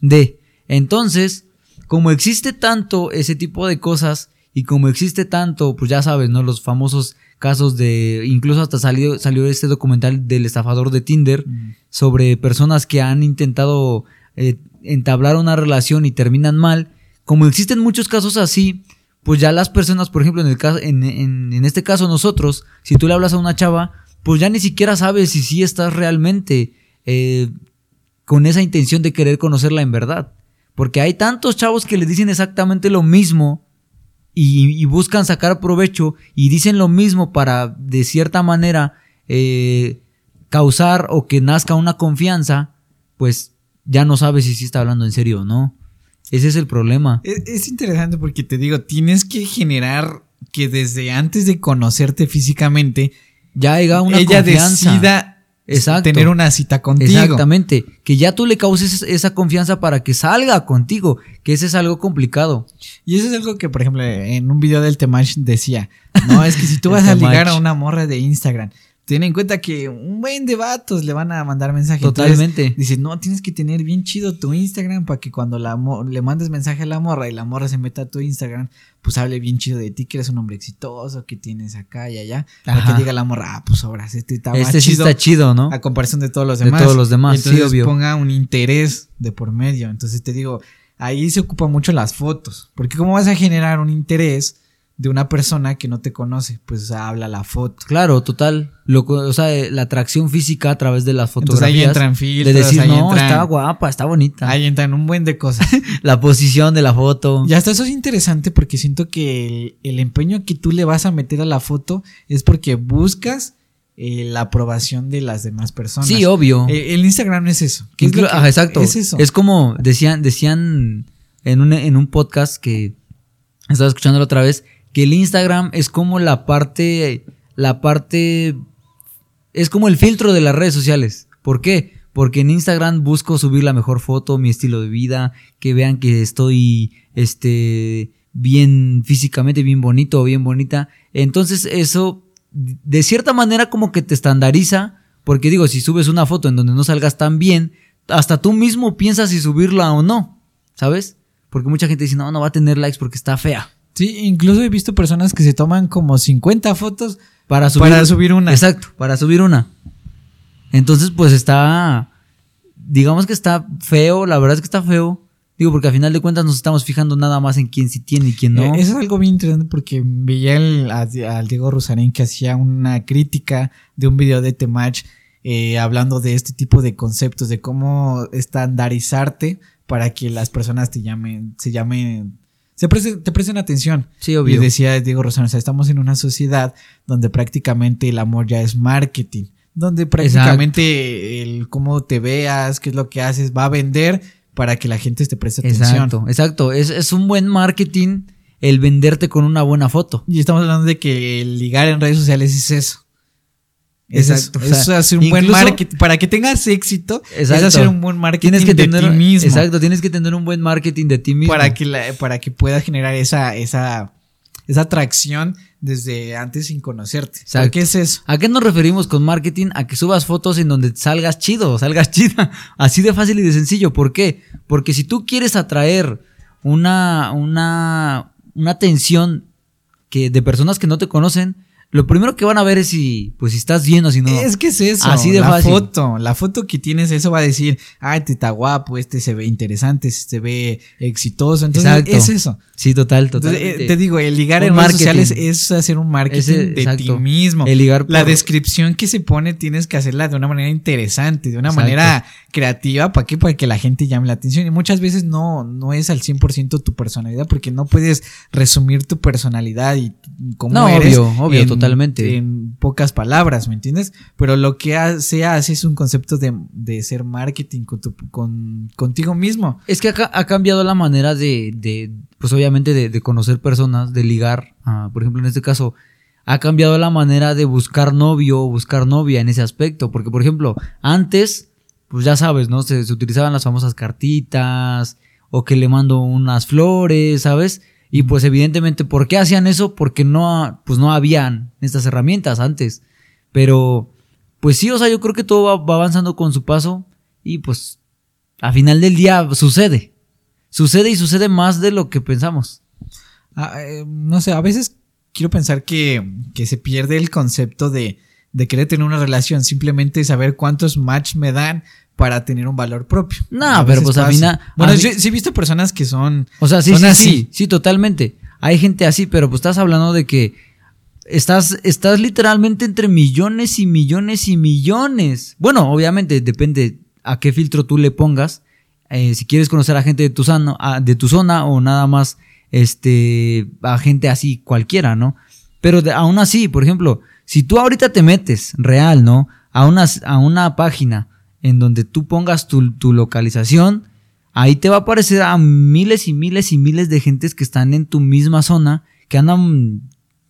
de. Entonces, como existe tanto ese tipo de cosas y como existe tanto, pues ya sabes, ¿no? Los famosos casos de, incluso hasta salió, salió este documental del estafador de Tinder sobre personas que han intentado eh, entablar una relación y terminan mal. Como existen muchos casos así, pues ya las personas, por ejemplo, en, el caso, en, en- en este caso nosotros, si tú le hablas a una chava, pues ya ni siquiera sabes si sí estás realmente eh, con esa intención de querer conocerla en verdad. Porque hay tantos chavos que le dicen exactamente lo mismo y, buscan sacar provecho y dicen lo mismo para, de cierta manera, eh, causar o que nazca una confianza, pues ya no sabes si sí está hablando en serio o no. Ese es el problema. Es, es interesante porque te digo, tienes que generar que desde antes de conocerte físicamente, Ya haya una ella confianza. decida Exacto. tener una cita contigo. Exactamente. Que ya tú le causes esa confianza para que salga contigo. Que ese es algo complicado. Y eso es algo que, por ejemplo, en un video del Temach decía, no, es que si tú vas a ligar a una morra de Instagram, ten en cuenta que un buen de vatos le van a mandar mensaje. Entonces, Totalmente. Dice, no, tienes que tener bien chido tu Instagram para que cuando la le mandes mensaje a la morra y la morra se meta a tu Instagram, pues hable bien chido de ti, que eres un hombre exitoso, que tienes acá y allá. Para que diga la morra, ah, pues obras, este está este sí chido está chido, ¿no? a comparación de todos los De demás. todos los demás, entonces sí, obvio. ponga un interés de por medio. Entonces te digo, ahí se ocupan mucho las fotos. Porque ¿cómo vas a generar un interés de una persona que no te conoce? Pues habla la foto. Claro, total. Lo, o sea, eh, la atracción física a través de las Entonces ahí fotografías. entran de decir, ahí no, entran, está guapa, está bonita. ahí entran un buen de cosas. La posición de la foto. y hasta eso es interesante porque siento que el, el empeño que tú le vas a meter a la foto es porque buscas eh, la aprobación de las demás personas. Sí, obvio. Eh, el Instagram es eso. ¿Qué es que- exacto. Es eso. Es como decían, decían en un, en un podcast que estaba escuchándolo otra vez, que el Instagram es como la parte, la parte, es como el filtro de las redes sociales. ¿Por qué? Porque en Instagram busco subir la mejor foto, mi estilo de vida, que vean que estoy, este, bien físicamente, bien bonito o bien bonita. Entonces eso, de cierta manera como que te estandariza, porque digo, si subes una foto en donde no salgas tan bien, hasta tú mismo piensas si subirla o no, ¿sabes? Porque mucha gente dice, no, no va a tener likes porque está fea. Sí, incluso he visto personas que se toman como 50 fotos Para subir, para subir una. Exacto, para subir una. Entonces, pues está, digamos que está feo, la verdad es que está feo. Digo, porque al final de cuentas nos estamos fijando nada más en quién sí tiene y quién no. Eh, Eso es algo bien interesante porque veía al Diego Rosarín que hacía una crítica de un video de Temach eh, hablando de este tipo de conceptos, de cómo estandarizarte para que las personas te llamen, se llamen, se te presten atención. sí, Y obvio. decía Diego Rosarín, o sea, estamos en una sociedad donde prácticamente el amor ya es marketing. Donde prácticamente el cómo te veas, qué es lo que haces, va a vender para que la gente te preste atención. Exacto, exacto. Es, es un buen marketing el venderte con una buena foto. Y estamos hablando de que el ligar en redes sociales es eso. Es Exacto, eso. o sea, es hacer un buen marketing. Para que tengas éxito, es hacer un buen marketing Tienes que de tener, ti mismo. exacto, tienes que tener un buen marketing de ti mismo. Para que, la- para que puedas generar esa, esa, esa atracción desde antes sin conocerte. Exacto. ¿Qué es eso? ¿A qué nos referimos con marketing? A que subas fotos en donde salgas chido, salgas chida. Así de fácil y de sencillo. ¿Por qué? Porque si tú quieres atraer una, una, una atención que de personas que no te conocen, lo primero que van a ver es si, pues si estás bien o si no. Es que es eso. Así de la fácil. foto. La foto que tienes, eso va a decir, ah, este está guapo, este se ve interesante, este se ve exitoso. Entonces, Exacto. es eso. Sí, total, Entonces, total. eh, te digo, el ligar en redes sociales es hacer un marketing Ese- de exacto. ti mismo. El ligar La descripción que se pone tienes que hacerla de una manera interesante, de una Exacto. manera creativa. ¿Para qué? Para que la gente llame la atención. Y muchas veces no, no es al 100% tu personalidad, porque no puedes resumir tu personalidad y cómo No, eres. obvio, obvio, en- totalmente. En pocas palabras, ¿me entiendes? Pero lo que ha- se hace es un concepto de, de ser marketing con tu- con, contigo mismo. Es que ha cambiado la manera de, de pues obviamente de, de conocer personas, de ligar. ah, por ejemplo, en este caso, ha cambiado la manera de buscar novio o buscar novia en ese aspecto. Porque, por ejemplo, antes, pues ya sabes, ¿no? Se, se utilizaban las famosas cartitas o que le mando unas flores, ¿sabes? Y pues evidentemente, ¿por qué hacían eso? Porque no, pues no habían estas herramientas antes. Pero, pues sí, o sea, yo creo que todo va, va avanzando con su paso y pues a final del día sucede. Sucede y sucede más de lo que pensamos. Ah, eh, no sé, a veces quiero pensar que, que se pierde el concepto de, de querer tener una relación, simplemente saber cuántos match me dan para tener un valor propio. No, A pero pues Bueno, a yo mí- sí he visto personas que son. O sea, sí, Son sí, así. sí, sí, totalmente. Hay gente así, pero pues estás hablando de que estás, estás literalmente entre millones y millones y millones. Bueno, obviamente depende a qué filtro tú le pongas. Eh, si quieres conocer a gente de tu, sano, a- de tu zona o nada más este, a gente así cualquiera, ¿no? Pero de- aún así, por ejemplo, si tú ahorita te metes real, ¿no? A una, a una página en donde tú pongas tu, tu localización, ahí te va a aparecer a miles y miles y miles de gentes que están en tu misma zona, que andan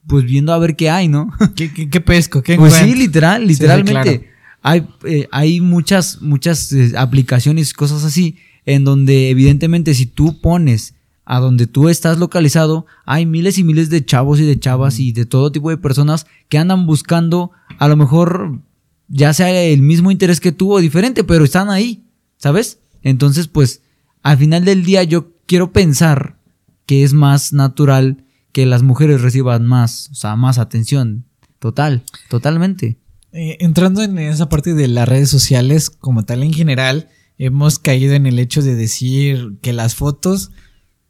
pues viendo a ver qué hay, ¿no? ¿Qué, qué, qué pesco? ¿Qué Pues sí, literal, sí, literalmente. claro. Hay, eh, hay muchas, muchas eh, aplicaciones y cosas así, en donde evidentemente si tú pones a donde tú estás localizado, hay miles y miles de chavos y de chavas y de todo tipo de personas que andan buscando a lo mejor ya sea el mismo interés que tú o diferente, pero están ahí, ¿sabes? Entonces, pues, al final del día yo quiero pensar que es más natural que las mujeres reciban más, o sea, más atención. Total, totalmente. Eh, entrando en esa parte de las redes sociales, como tal en general, hemos caído en el hecho de decir que las fotos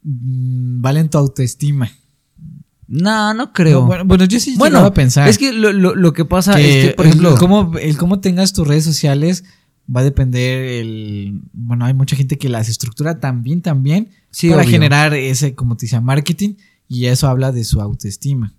valen tu autoestima. No, no creo. No, bueno, bueno, yo sí Bueno, a pensar. es que lo, lo- lo que pasa que es que, por ejemplo, el cómo, el cómo tengas tus redes sociales va a depender el... Bueno, hay mucha gente que las estructura también, también, Sí, para obvio. generar ese, como te decía, marketing, y eso habla de su autoestima.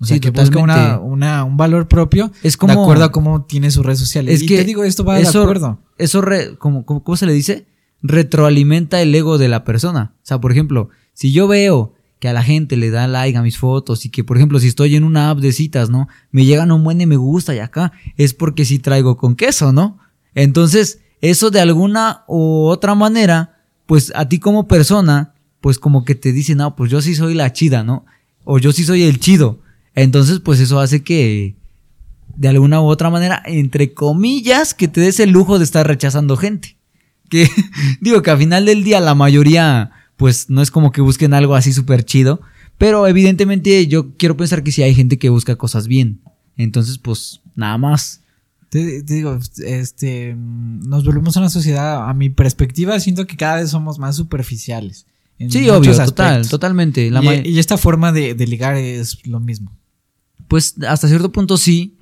O sea, Sí, que busca una, una- un valor propio es como... de acuerdo a cómo tiene sus redes sociales. Es y que te digo, esto va eso- de acuerdo. Eso, re- como, como- ¿cómo se le dice? Retroalimenta el ego de la persona. O sea, por ejemplo, si yo veo que a la gente le da like a mis fotos y que, por ejemplo, si estoy en una app de citas, ¿no? Me llegan un buen de me gusta y acá, es porque sí traigo con queso, ¿no? Entonces, eso de alguna u otra manera, pues a ti como persona, pues como que te dicen, no, pues yo sí soy la chida, ¿no? O yo sí soy el chido. Entonces, pues eso hace que, de alguna u otra manera, entre comillas, que te des el lujo de estar rechazando gente. Que digo que al final del día la mayoría, pues no es como que busquen algo así súper chido, pero evidentemente yo quiero pensar que sí hay gente que busca cosas bien. Entonces, pues nada más. Te, te digo, este, nos volvemos una sociedad, a mi perspectiva, siento que cada vez somos más superficiales. en Sí, obvio, total, totalmente. La y, ma- y esta forma de, de ligar es lo mismo. Pues hasta cierto punto sí,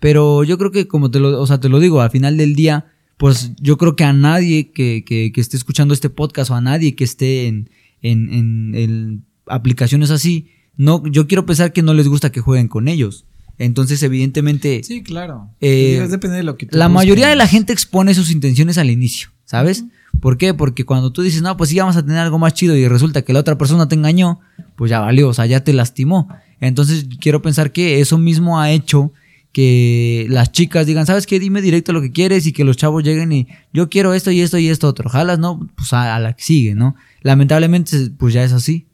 pero yo creo que como te lo, o sea, te lo digo, al final del día, pues yo creo que a nadie que, que, que esté escuchando este podcast o a nadie que esté en, en, en- en aplicaciones así, no, yo quiero pensar que no les gusta que jueguen con ellos. Entonces, evidentemente, Sí, claro. Eh, depende de lo que tú la busques. mayoría de la gente expone sus intenciones al inicio, ¿sabes? ¿Por qué? Porque cuando tú dices, no, pues sí, vamos a tener algo más chido y resulta que la otra persona te engañó, pues ya valió, o sea, ya te lastimó. Entonces, quiero pensar que eso mismo ha hecho que las chicas digan, ¿sabes qué? Dime directo lo que quieres y que los chavos lleguen y yo quiero esto y esto y esto otro. Jalas, ¿no? Pues a, a la que sigue, ¿no? Lamentablemente, pues ya es así.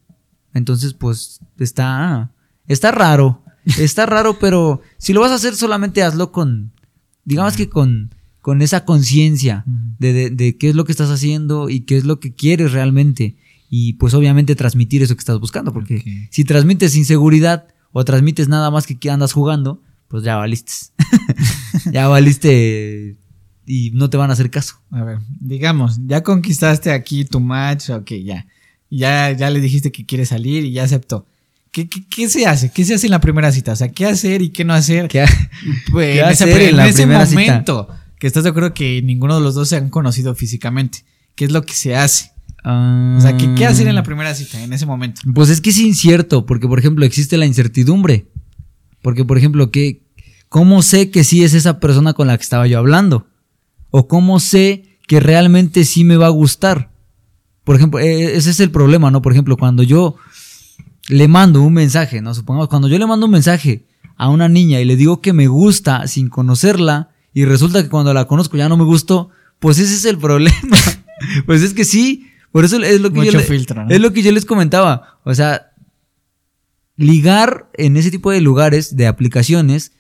Entonces, pues está, está raro. Está raro, pero si lo vas a hacer, solamente hazlo con, digamos que con, con esa conciencia de, de, de qué es lo que estás haciendo y qué es lo que quieres realmente. Y pues obviamente transmitir eso que estás buscando, porque si transmites inseguridad o transmites nada más que andas jugando, pues ya valiste. ya valiste y no te van a hacer caso. A ver, digamos, ya conquistaste aquí tu match, ok, ya. Ya, ya le dijiste que quiere salir y ya aceptó. ¿Qué, qué, se hace? ¿Qué se hace en la primera cita? O sea, ¿qué hacer y qué no hacer? ¿Qué, pues, en hacer ese, en, la ese momento que estás de acuerdo que ninguno de los dos se han conocido físicamente. ¿Qué es lo que se hace? o sea, ¿qué, ¿qué hacer en la primera cita, en ese momento? Pues es que es incierto, porque por ejemplo existe la incertidumbre. Porque por ejemplo, ¿qué, ¿cómo sé que sí es esa persona con la que estaba yo hablando? ¿O cómo sé que realmente sí me va a gustar? Por ejemplo, e, ese es el problema, ¿no? Por ejemplo, cuando yo le mando un mensaje, ¿no? Supongamos, cuando yo le mando un mensaje a una niña y le digo que me gusta sin conocerla y resulta que cuando la conozco ya no me gustó, pues ese es el problema. pues es que sí, por eso es lo que, yo, es lo que yo les comentaba. O sea, ligar en ese tipo de lugares, de aplicaciones,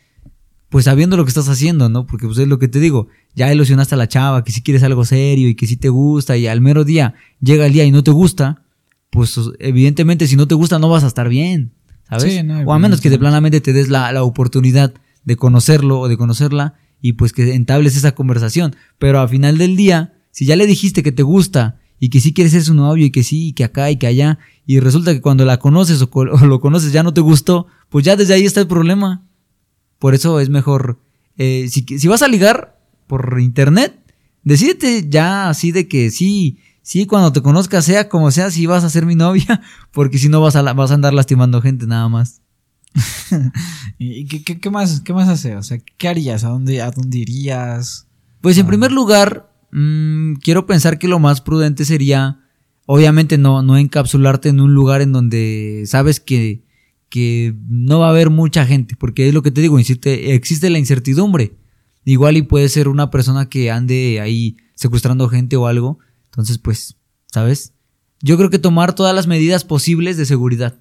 pues sabiendo lo que estás haciendo, ¿no? Porque pues es lo que te digo, ya ilusionaste a la chava, que si quieres algo serio y que si te gusta y al mero día llega el día y no te gusta, pues evidentemente si no te gusta no vas a estar bien, ¿sabes? o a menos que de planamente te des la, la, oportunidad de conocerlo o de conocerla y pues que entables esa conversación. Pero al final del día, si ya le dijiste que te gusta y que sí quieres ser su novio y que sí, y que acá y que allá, y resulta que cuando la conoces o, o lo conoces ya no te gustó, pues ya desde ahí está el problema. Por eso es mejor, eh, si, si vas a ligar por internet, decídete ya así de que sí, sí, cuando te conozcas, sea como sea, si vas a ser mi novia, porque si no vas a, vas a andar lastimando gente nada más. ¿Y qué, qué, más, qué más hacer? O sea, ¿qué harías? ¿A dónde, a dónde irías? Pues en ah. primer lugar, mmm, quiero pensar que lo más prudente sería, obviamente no, no encapsularte en un lugar en donde sabes que que no va a haber mucha gente, porque es lo que te digo, existe, existe la incertidumbre. Igual y puede ser una persona que ande ahí secuestrando gente o algo. Entonces, pues, ¿sabes? Yo creo que tomar todas las medidas posibles de seguridad.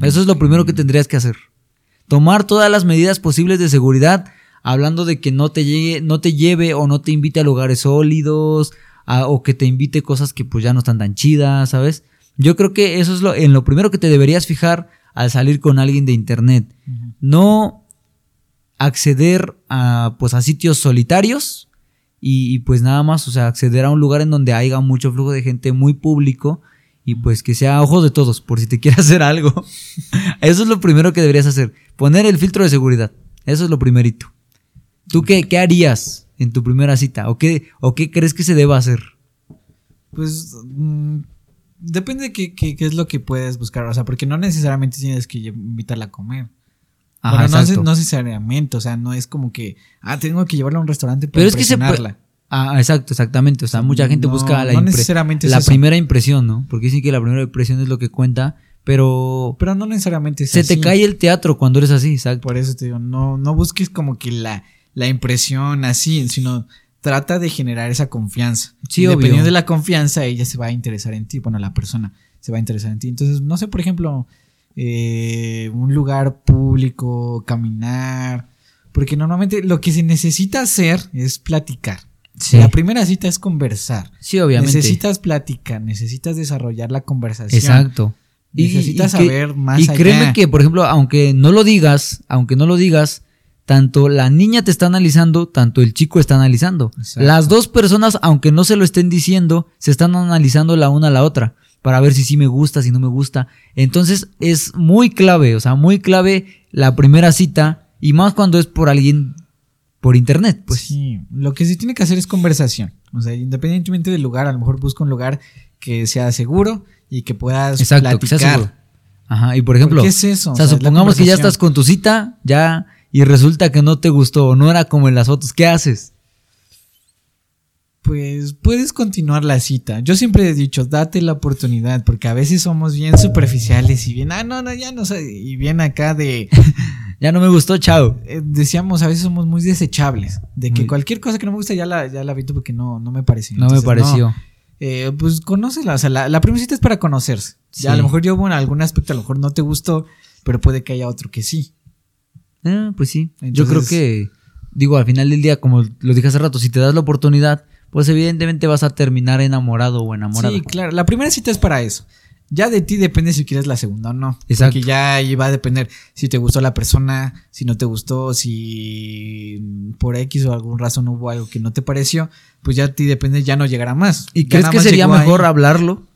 Eso es lo primero que tendrías que hacer. Tomar todas las medidas posibles de seguridad, hablando de que no te llegue, no te lleve o no te invite a lugares sólidos, o que te invite cosas que pues ya no están tan chidas, ¿sabes? Yo creo que eso es lo, en lo primero que te deberías fijar al salir con alguien de internet. No acceder a, pues, a sitios solitarios y, pues nada más, o sea, acceder a un lugar en donde haya mucho flujo de gente muy público y pues que sea ojo de todos por si te quieres hacer algo. Eso es lo primero que deberías hacer. Poner el filtro de seguridad. Eso es lo primerito. ¿Tú qué, qué harías en tu primera cita? ¿O qué, ¿O qué crees que se deba hacer? Pues mm, Depende de qué, qué, es lo que puedes buscar. O sea, porque no necesariamente tienes que invitarla a comer. Ajá, bueno, no, necesariamente. O sea, no es como que, ah, tengo que llevarla a un restaurante para Pero es que se puede... Ah, exacto, exactamente. O sea, mucha gente busca la, necesariamente la primera impresión, ¿no? Porque dicen que la primera impresión es lo que cuenta, pero... Pero no necesariamente es Se te cae el teatro cuando eres así, exacto. Por eso te digo, no, no busques como que la, la impresión así, sino trata de generar esa confianza. Sí, Dependiendo de la confianza, ella se va a interesar en ti. Bueno, la persona se va a interesar en ti. Entonces, no sé, por ejemplo, eh, un lugar público, caminar. Porque normalmente lo que se necesita hacer es platicar. La primera cita es conversar. Sí, obviamente. Necesitas platicar, necesitas desarrollar la conversación. Exacto. Necesitas saber más y créeme que, por ejemplo, aunque no lo digas, aunque no lo digas, tanto la niña te está analizando, tanto el chico está analizando. Las dos personas, aunque no se lo estén diciendo, se están analizando la una a la otra para ver si sí me gusta, si no me gusta. Entonces es muy clave, o sea, muy clave la primera cita y más cuando es por alguien por internet, pues. Sí, lo que sí tiene que hacer es conversación. O sea, independientemente del lugar, a lo mejor busca un lugar que sea seguro y que puedas Exacto, platicar. Que sea seguro. Ajá, y por ejemplo, ¿qué es eso? O sea, supongamos que ya estás con tu cita, ya y resulta que no te gustó o no era como en las fotos, ¿qué haces? Pues puedes continuar la cita. Yo siempre he dicho, date la oportunidad, porque a veces somos bien superficiales y bien, ah, no, no, ya no sé, y bien acá de... ya no me gustó, chao. Eh, decíamos, a veces somos muy desechables, de que cualquier cosa que no me gusta ya la, ya la vi porque no, no me pareció. No me pareció. Eh, pues conócela, o sea, la, primera cita es para conocerse. Ya a lo mejor yo, bueno, algún aspecto a lo mejor no te gustó, pero puede que haya otro que sí. Ah, pues sí. Yo creo que, digo, al final del día, como lo dije hace rato, si te das la oportunidad, pues evidentemente vas a terminar enamorado o enamorada. Sí, claro. La primera cita es para eso. Ya de ti depende si quieres la segunda o no. Exacto. Porque ya ahí va a depender si te gustó la persona, si no te gustó, si por X o algún razón hubo algo que no te pareció, pues ya a ti depende, ya no llegará más. ¿Y Ya crees que sería mejor hablarlo?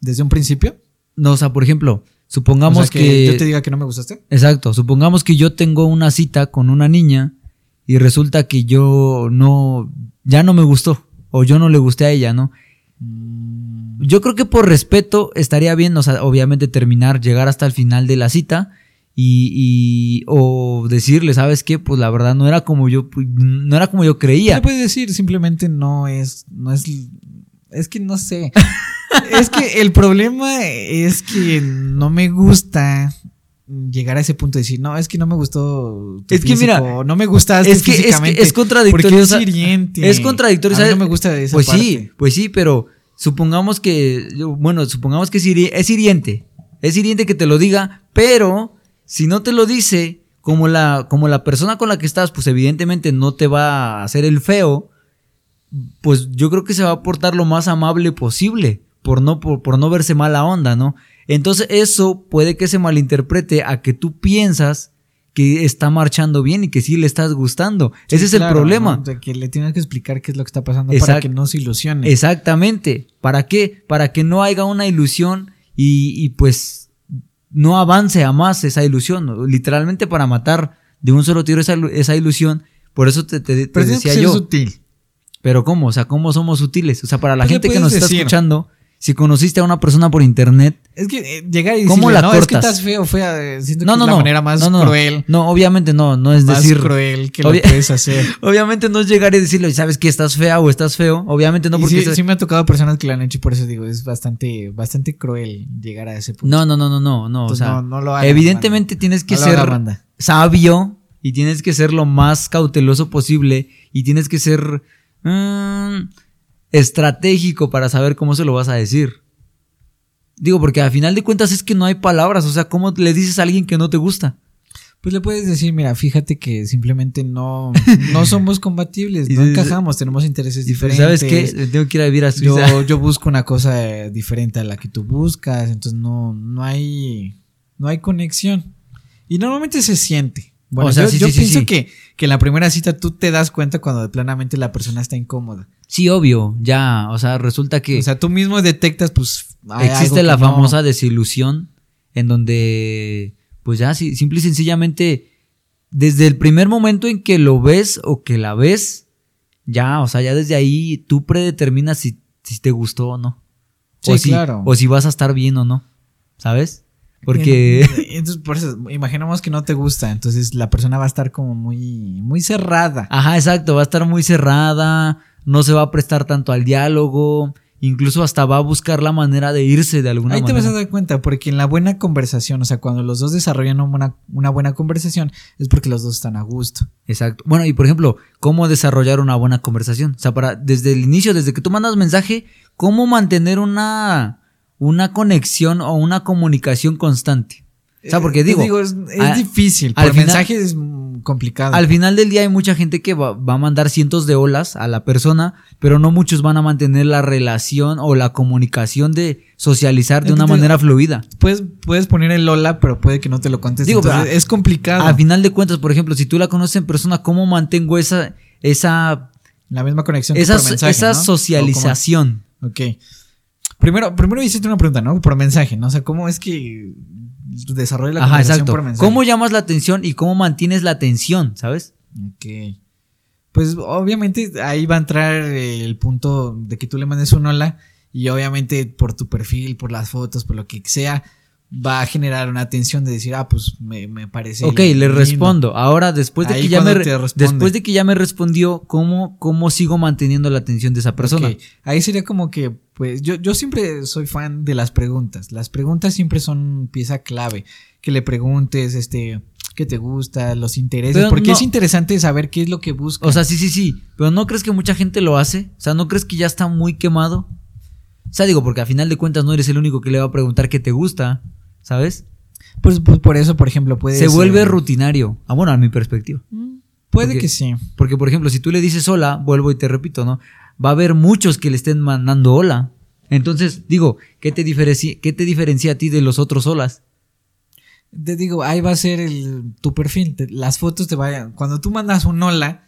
desde un principio? No, o sea, por ejemplo, O supongamos sea, que, que... yo te diga que no me gustaste. Exacto, supongamos que yo tengo una cita con una niña y resulta que yo no, ya no me gustó o yo no le gusté a ella, ¿no? Mm, Yo creo que por respeto estaría bien, o sea, obviamente terminar, llegar hasta el final de la cita y, y- o decirle, ¿sabes qué? Pues la verdad no era como yo, no era como yo ¿Qué creía. le puedes decir? Simplemente no es, no es, es que no sé. es que el problema es que no me gusta llegar a ese punto de decir, no, es que no me gustó. tu Es que mira, no me gustaste Es que, es, que físicamente, es contradictorio. Es contradictorio, A mí ¿sabes? no me gusta esa Pues parte. sí, pues sí, pero supongamos que, bueno, supongamos que es, es hiriente. Es hiriente que te lo diga, pero si no te lo dice, como la, como la persona con la que estás, pues evidentemente no te va a hacer el feo, pues yo creo que se va a portar lo más amable posible, por no, por, por no verse mala onda, ¿no? Entonces eso puede que se malinterprete a que tú piensas que está marchando bien y que sí le estás gustando. Sí, Ese es el problema. ¿no? De que le tienes que explicar qué es lo que está pasando para que no se ilusione. Exactamente. ¿Para qué? Para que no haya una ilusión y, y, pues no avance a más esa ilusión. ¿no? Literalmente para matar de un solo tiro esa, esa ilusión. Por eso te, te- te Pero tienes que decía ser yo. sutil. Pero ¿cómo? O sea, ¿cómo somos sutiles? O sea, para la Pues gente que nos está escuchando, si conociste a una persona por internet, Es que eh, llegar y ¿Cómo la no, es que cortas? estás feo, fea. eh, Siento no, que no, es no. la manera más no, cruel. No, obviamente no, no es más decir. cruel que lo puedes hacer. Obviamente no es llegar y decirle, ¿sabes que estás fea o estás feo? Obviamente no, porque. sí, sí me ha tocado personas que lo han hecho y por eso digo, es bastante, bastante cruel llegar a ese punto. No, no, no, no, no, no. O sea, lo hagan, evidentemente tienes que hagan, ser sabio y tienes que ser lo más cauteloso posible y tienes que ser mm, estratégico para saber cómo se lo vas a decir. Digo, porque al final de cuentas es que no hay palabras, o sea, ¿cómo le dices a alguien que no te gusta? Pues le puedes decir, mira, fíjate que simplemente no, no somos compatibles, no encajamos, tenemos intereses diferentes. ¿Sabes qué? Tengo que ir a vivir a Suiza. Yo, yo busco una cosa eh, diferente a la que tú buscas, entonces no, no hay, no hay conexión. Y normalmente se siente. Bueno, O sea, yo, sí, yo sí, sí, pienso sí. Que, que en la primera cita tú te das cuenta cuando planamente la persona está incómoda. Sí, obvio, ya, o sea, resulta que O sea, tú mismo detectas, pues, existe la no- famosa desilusión en donde, pues ya, sí, simple y sencillamente, desde el primer momento en que lo ves o que la ves, ya, o sea, ya desde ahí tú predeterminas si, si te gustó o no. Sí, o si, claro. O si vas a estar bien o no, ¿sabes? Porque... Entonces, por eso, imaginamos que no te gusta, entonces la persona va a estar como muy, muy cerrada. Ajá, exacto, va a estar muy cerrada, no se va a prestar tanto al diálogo, incluso hasta va a buscar la manera de irse de alguna Ahí te manera. vas a dar cuenta, porque en la buena conversación, o sea, cuando los dos desarrollan una una buena conversación, es porque los dos están a gusto. Exacto. Bueno, y por ejemplo, ¿cómo desarrollar una buena conversación? O sea, para, desde el inicio, desde que tú mandas mensaje, ¿cómo mantener una, una conexión o una comunicación constante? O sea, porque Eh, te digo, es, es a- difícil. al Por final- mensaje es complicado. al final del día hay mucha gente que va, va a mandar cientos de olas a la persona, pero no muchos van a mantener la relación o la comunicación de socializar de una manera fluida. puedes, puedes poner el Lola, pero puede que no te lo conteste. Digo, Entonces, pero es complicado. Al final de cuentas, por ejemplo, si tú la conoces en persona, ¿cómo mantengo esa, esa, la misma conexión que esa, por mensaje, esa ¿no? ¿O socialización? Ok. Primero, primero hiciste una pregunta, ¿no? Por mensaje, ¿no? O sea, ¿cómo es que desarrolla la Ajá, conversación exacto. por mensaje? ¿Cómo llamas la atención y cómo mantienes la atención, sabes? Ok. Pues obviamente ahí va a entrar el punto de que tú le mandes un hola y obviamente por tu perfil, por las fotos, por lo que sea, va a generar una atención de decir, ah, pues me, me parece. ok, le respondo. Ahora, después de Ahí que ya me después de que ya me respondió, ¿cómo, cómo sigo manteniendo la atención de esa persona? Ok, Ahí sería como que, pues yo, yo siempre soy fan de las preguntas. Las preguntas siempre son pieza clave. Que le preguntes, este, qué te gusta, los intereses, Pero porque no- es interesante saber qué es lo que buscas. O sea, sí, sí, sí. Pero ¿no crees que mucha gente lo hace? O sea, ¿no crees que ya está muy quemado? O sea, digo, porque a final de cuentas no eres el único que le va a preguntar qué te gusta, ¿sabes? pues, pues por eso, por ejemplo, puede Se vuelve rutinario. Ah, bueno, a mi perspectiva. Puede porque- que sí. Porque, por ejemplo, si tú le dices hola, vuelvo y te repito, ¿no? Va a haber muchos que le estén mandando hola. Entonces, digo, ¿qué te, diferencia, ¿qué te diferencia a ti de los otros olas? Te digo, ahí va a ser el, tu perfil. te- las fotos te vayan. Cuando tú mandas un hola,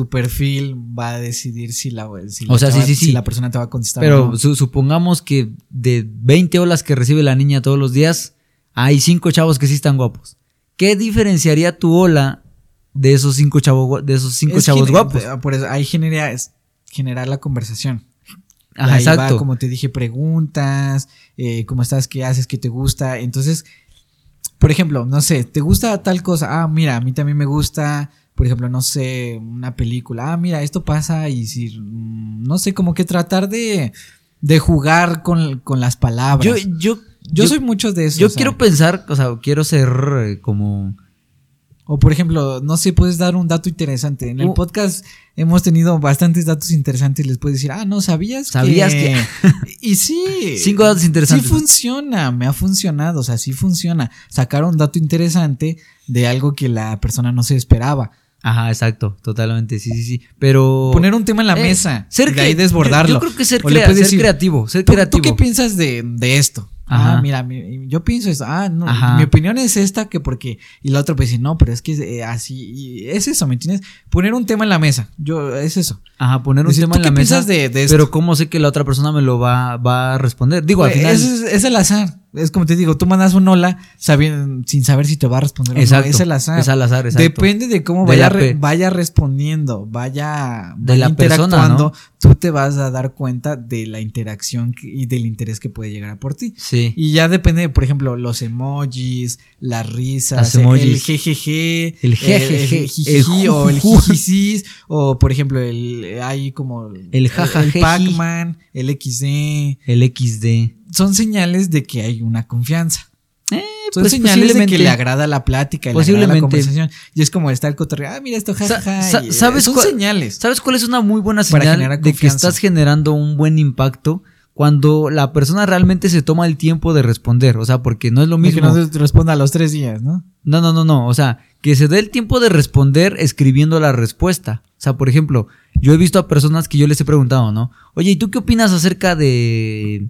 tu perfil va a decidir si la, si O sea, te sí, va- sí, si sí. la persona te va a contestar. o Pero no. su- supongamos que de 20 olas que recibe la niña todos los días, hay 5 chavos que sí están guapos. ¿Qué diferenciaría tu ola de esos 5 chavos, gua- de esos cinco Es chavos gener- guapos? Por eso, ahí genera, es generar la conversación. Ajá, Ahí va, exacto. como te dije, preguntas, eh, cómo estás, qué haces, qué te gusta. Entonces, por ejemplo, no sé, ¿te gusta tal cosa? Ah, mira, a mí también me gusta, por ejemplo, no sé, una película. Ah, mira, esto pasa y si, mm, no sé, como que tratar de, de jugar con, con las palabras. Yo, Yo, yo, soy mucho de eso. yo o sea, quiero pensar, o sea, quiero ser eh, como... O por ejemplo, no sé, puedes dar un dato interesante. En el Uh. podcast hemos tenido bastantes datos interesantes. Les puedes decir, ah, no, ¿sabías, ¿Sabías que...? y sí. Cinco datos interesantes. Sí funciona, me ha funcionado, o sea, sí funciona. Sacar un dato interesante de algo que la persona no se esperaba. Ajá, exacto, totalmente, sí, sí, sí. Pero... Poner un tema en la Eh, mesa ser y ahí desbordarlo. Yo, creo que ser, crea- ser decir, creativo, ser ¿Tú, tú creativo. qué piensas de, de esto? Ajá. Ah, mira, mi- yo pienso eso. Ah, no, Ajá. mi opinión es esta que porque... Y la otra pues dice, no, pero es que eh, así... y es eso, ¿me entiendes? Poner un tema en la mesa. Yo, es eso. Ajá, poner un Decir, tema ¿tú en la qué mesa. piensas de, de esto? Pero cómo sé que la otra persona me lo va, va a responder. Digo, al final. Es, es el azar. Es como te digo, tú mandas un hola sabiendo, sin saber si te va a responder o Exacto, no. Es el azar. es al azar, exacto. Depende de cómo De vaya, re- vaya respondiendo, vaya, De vaya la persona, interactuando, ¿no? tú te vas a dar cuenta de la interacción y del interés que puede llegar a por ti. Sí. Y ya depende, por ejemplo, los emojis, las risas, Las el emojis. jejeje, El jejeje, el jijiji, el o el jijisis, o por ejemplo, el hay como El jajajeji. el Pac-Man, el XD, El XD. Son señales de que hay una confianza. Eh, Son pues señales de que posiblemente. le agrada la plática, le agrada la Posiblemente. conversación. Y es como está el cotorreo, ah, mira esto, jajaja. sa- y, eh, ¿sabes son cuál- señales. ¿Sabes cuál es una muy buena Para señal de que estás generando un buen impacto? Cuando la persona realmente se toma el tiempo de responder. O sea, porque no es lo De que mismo. no responda a los tres días, ¿no? No, no, no, no. O sea, que se dé el tiempo de responder escribiendo la respuesta. O sea, por ejemplo, yo he visto a personas que yo les he preguntado, ¿no? Oye, ¿y tú qué opinas acerca de.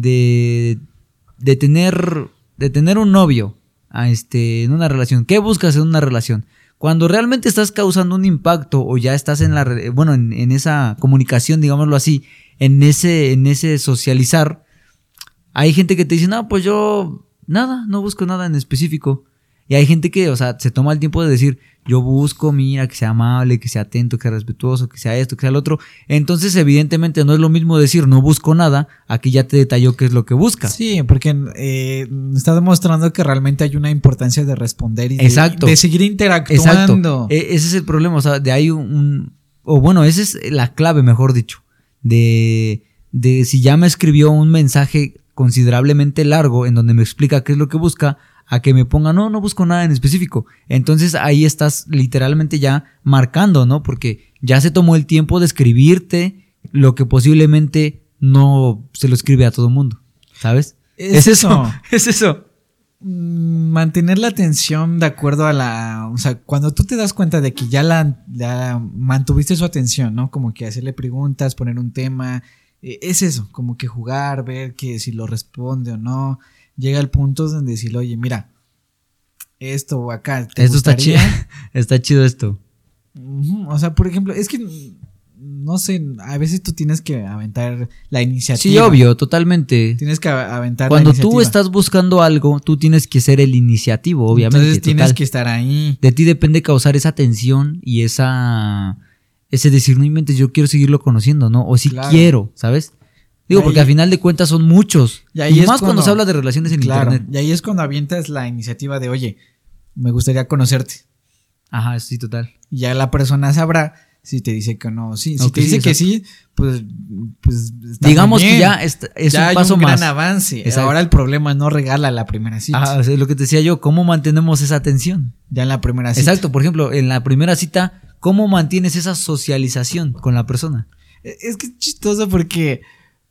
De. de tener. de tener un novio a este, en una relación? ¿Qué buscas en una relación? Cuando realmente estás causando un impacto o ya estás en la. bueno, en, en esa comunicación, digámoslo así, en ese, en ese socializar, hay gente que te dice, no, pues yo nada, no busco nada en específico. Y hay gente que, o sea, se toma el tiempo de decir, yo busco, mira, que sea amable, que sea atento, que sea respetuoso, que sea esto, que sea lo otro. Entonces, evidentemente, no es lo mismo decir no busco nada, aquí ya te detalló qué es lo que busca. Sí, porque eh, está demostrando que realmente hay una importancia de responder y de, Exacto. de seguir Exacto. interactuando. E- ese es el problema, o sea, de ahí un, un- o bueno, esa es la clave, mejor dicho, de, de si ya me escribió un mensaje considerablemente largo en donde me explica qué es lo que busca, a que me ponga, no, no busco nada en específico. Entonces ahí estás literalmente ya marcando, ¿no? Porque ya se tomó el tiempo de escribirte lo que posiblemente no se lo escribe a todo mundo, ¿sabes? Es eso. es eso. Mm, mantener la atención de acuerdo a la. O sea, cuando tú te das cuenta de que ya la, la mantuviste su atención, ¿no? Como que hacerle preguntas, poner un tema. eh, es eso, como que jugar, ver que si lo responde o no. Llega al punto donde decirle, oye, mira, esto o acá. ¿te Esto está chido. gustaría?" está chido esto. O sea, por ejemplo, es que. No sé, a veces tú tienes que aventar la iniciativa. Sí, obvio, totalmente. Tienes que aventar Cuando la tú estás buscando algo, tú tienes que ser el iniciativo, obviamente. Entonces tienes total. que estar ahí. De ti depende causar esa tensión y esa ese decir, no inventes, yo quiero seguirlo conociendo, ¿no? O si Claro. quiero, ¿sabes? Digo, Ahí- porque al final de cuentas son muchos. Y Y, ahí es más cuando cuando- se habla de relaciones en Claro. internet. Y ahí es cuando avientas la iniciativa de, oye, me gustaría conocerte. Ajá, sí, total. Y ya la persona sabrá si te dice que no. Sí, si te dice sí, que sí, pues, pues está Digamos muy que ya es, es Ya un hay paso un más. gran avance. Exacto. Ahora el problema no regala la primera cita. Ajá, o sea, lo que te decía yo, ¿cómo mantenemos esa tensión? Ya en la primera cita. Exacto, por ejemplo, en la primera cita, ¿cómo mantienes esa socialización con la persona? E- Es que es chistoso porque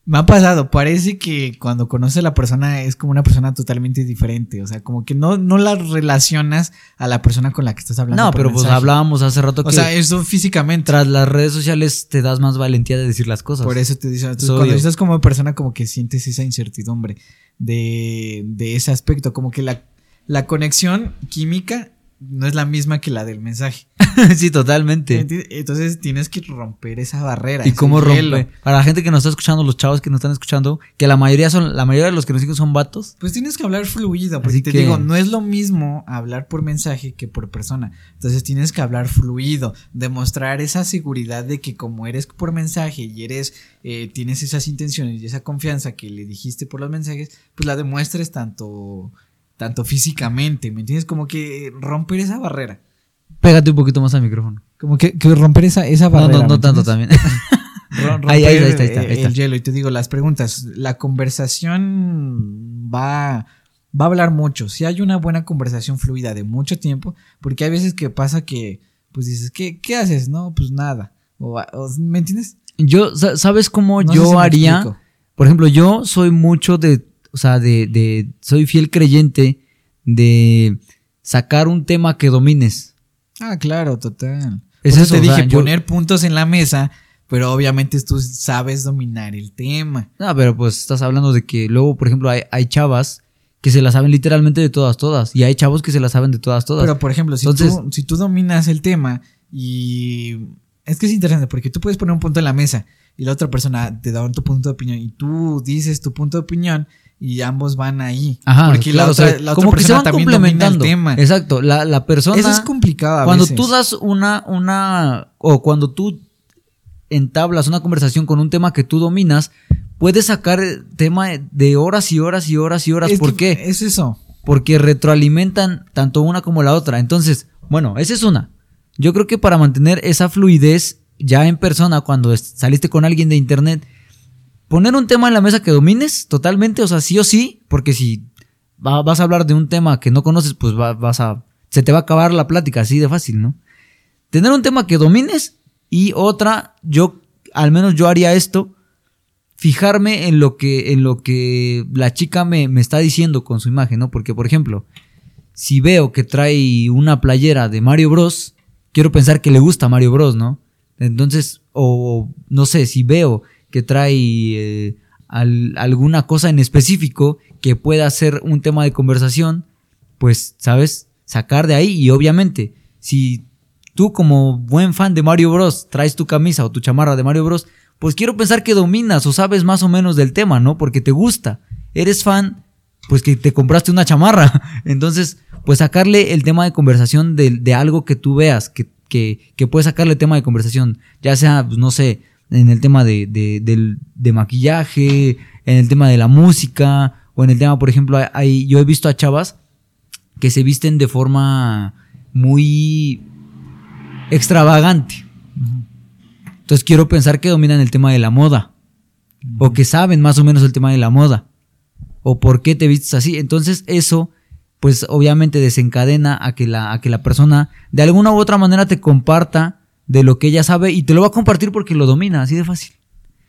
Me ha pasado, parece que cuando conoces a la persona es como una persona totalmente diferente, o sea, como que no, no la relacionas a la persona con la que estás hablando. No, pero pues hablábamos hace rato que... O sea, eso físicamente. Tras las redes sociales te das más valentía de decir las cosas. Por eso te dice, cuando estás como persona como que sientes esa incertidumbre de, de ese aspecto, como que la, la conexión química no es la misma que la del mensaje. sí, totalmente. Entonces tienes que romper esa barrera. ¿Y cómo rompe? Para la gente que nos está escuchando, los chavos que nos están escuchando, que la mayoría son, la mayoría de los que nos siguen son vatos. Pues tienes que hablar fluido, porque te digo, no es lo mismo hablar por mensaje que por persona. Entonces tienes que hablar fluido, demostrar esa seguridad de que como eres por mensaje y eres, eh, tienes esas intenciones y esa confianza que le dijiste por los mensajes, pues la demuestres tanto tanto físicamente, ¿me entiendes? Como que romper esa barrera. Pégate un poquito más al micrófono. Como que, romper esa, esa barrera. No, no, no tanto también. ahí, ahí, está, ahí, está, El hielo. Y te digo, las preguntas. La conversación va, va a hablar mucho. Si hay una buena conversación fluida de mucho tiempo, porque hay veces que pasa que, pues dices, ¿qué, qué haces? No, pues nada. O, ¿Me entiendes? Yo, ¿sabes cómo yo haría? Por ejemplo, yo soy mucho de o sea, de, de, soy fiel creyente de sacar un tema que domines. Ah, claro, total. eso, te dije, poner puntos en la mesa, pero obviamente tú sabes dominar el tema. No, pero pues estás hablando de que luego, por ejemplo, hay, hay chavas que se la saben literalmente de todas, todas. Y hay chavos que se la saben de todas, todas. Pero, por ejemplo, si, tú, si tú dominas el tema y... Es que es interesante porque tú puedes poner un punto en la mesa y la otra persona te da tu punto de opinión y tú dices tu punto de opinión y ambos van ahí. Ajá, porque la, otra, como que se van complementando. El tema. Exacto, la, la persona. Eso es complicado. A cuando tú das una, una, o cuando tú entablas una conversación con un tema que tú dominas, puedes sacar tema de horas y horas y horas y horas. ¿Por qué? Es eso. Porque retroalimentan tanto una como la otra. Entonces, bueno, esa es una. Yo creo que para mantener esa fluidez ya en persona, cuando saliste con alguien de internet, poner un tema en la mesa que domines totalmente, o sea, sí o sí, porque si vas a hablar de un tema que no conoces, pues vas a... Se te va a acabar la plática así de fácil, ¿no? Tener un tema que domines y otra, yo, al menos yo haría esto, fijarme en lo que, en lo que la chica me, me está diciendo con su imagen, ¿no? Porque, por ejemplo, si veo que trae una playera de Mario Bros, quiero pensar que le gusta Mario Bros, ¿no? Entonces, o no sé, si veo que trae eh, alguna cosa en específico que pueda ser un tema de conversación, pues, ¿sabes? Sacar de ahí y obviamente, si tú como buen fan de Mario Bros traes tu camisa o tu chamarra de Mario Bros, pues quiero pensar que dominas o sabes más o menos del tema, ¿no? Porque te gusta. Eres fan, pues que te compraste una chamarra. Entonces, pues sacarle el tema de conversación de, algo que tú veas, que, que, puedes sacarle tema de conversación, ya sea, pues, no sé, en el tema de, de, maquillaje, en el tema de la música, o en el tema, por ejemplo, hay, yo he visto a chavas que se visten de forma muy extravagante. Entonces quiero pensar que dominan el tema de la moda. O que saben más o menos el tema de la moda. O por qué te vistes así. Entonces eso, pues obviamente desencadena a que la, a que la persona de alguna u otra manera te comparta de lo que ella sabe y te lo va a compartir porque lo domina, así de fácil.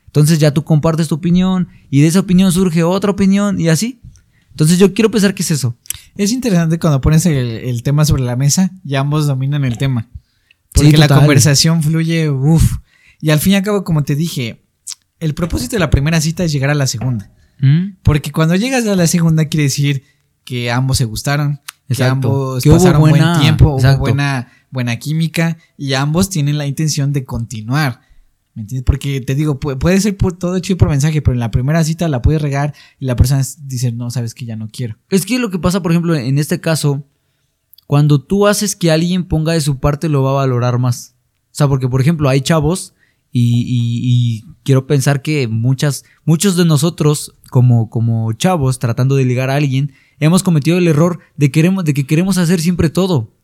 Entonces ya tú compartes tu opinión y de esa opinión surge otra opinión y así. Entonces yo quiero pensar que es eso. Es interesante cuando pones el, tema sobre la mesa y ambos dominan el tema. Porque la conversación fluye, uff. Y al fin y al cabo, como te dije, el propósito de la primera cita es llegar a la segunda. ¿Mm? Porque cuando llegas a la segunda quiere decir que ambos se gustaron, que ambos pasaron buen tiempo, hubo buena buena química y ambos tienen la intención de continuar. ¿Me entiendes? Porque te digo, puede, ser todo chido por mensaje, pero en la primera cita la puedes regar y la persona dice, no, sabes que ya no quiero. Es que lo que pasa, por ejemplo, en este caso, cuando tú haces que alguien ponga de su parte, lo va a valorar más. O sea, porque, por ejemplo, hay chavos y, quiero pensar que muchas, muchos de nosotros, como, como chavos, tratando de ligar a alguien, hemos cometido el error de, queremos, de que queremos hacer siempre todo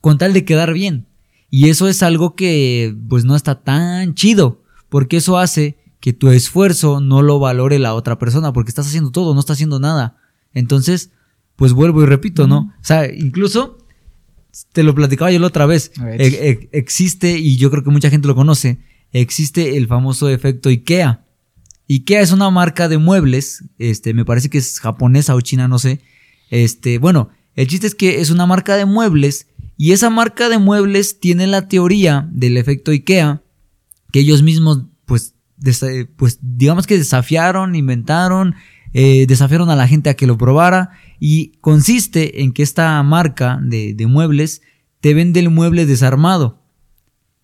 con tal de quedar bien. Y eso es algo que pues no está tan chido, porque eso hace que tu esfuerzo no lo valore la otra persona, porque estás haciendo todo, no estás haciendo nada. Entonces, pues vuelvo y repito, ¿no? O sea, incluso, te lo platicaba yo la otra vez, e, e, existe, y yo creo que mucha gente lo conoce, existe el famoso efecto IKEA. IKEA es una marca de muebles, este, me parece que es japonesa o china, no sé. Este, bueno, el chiste es que es una marca de muebles y esa marca de muebles tiene la teoría del efecto IKEA que ellos mismos, pues, pues digamos que desafiaron, inventaron, eh, desafiaron a la gente a que lo probara y consiste en que esta marca de, de muebles te vende el mueble desarmado.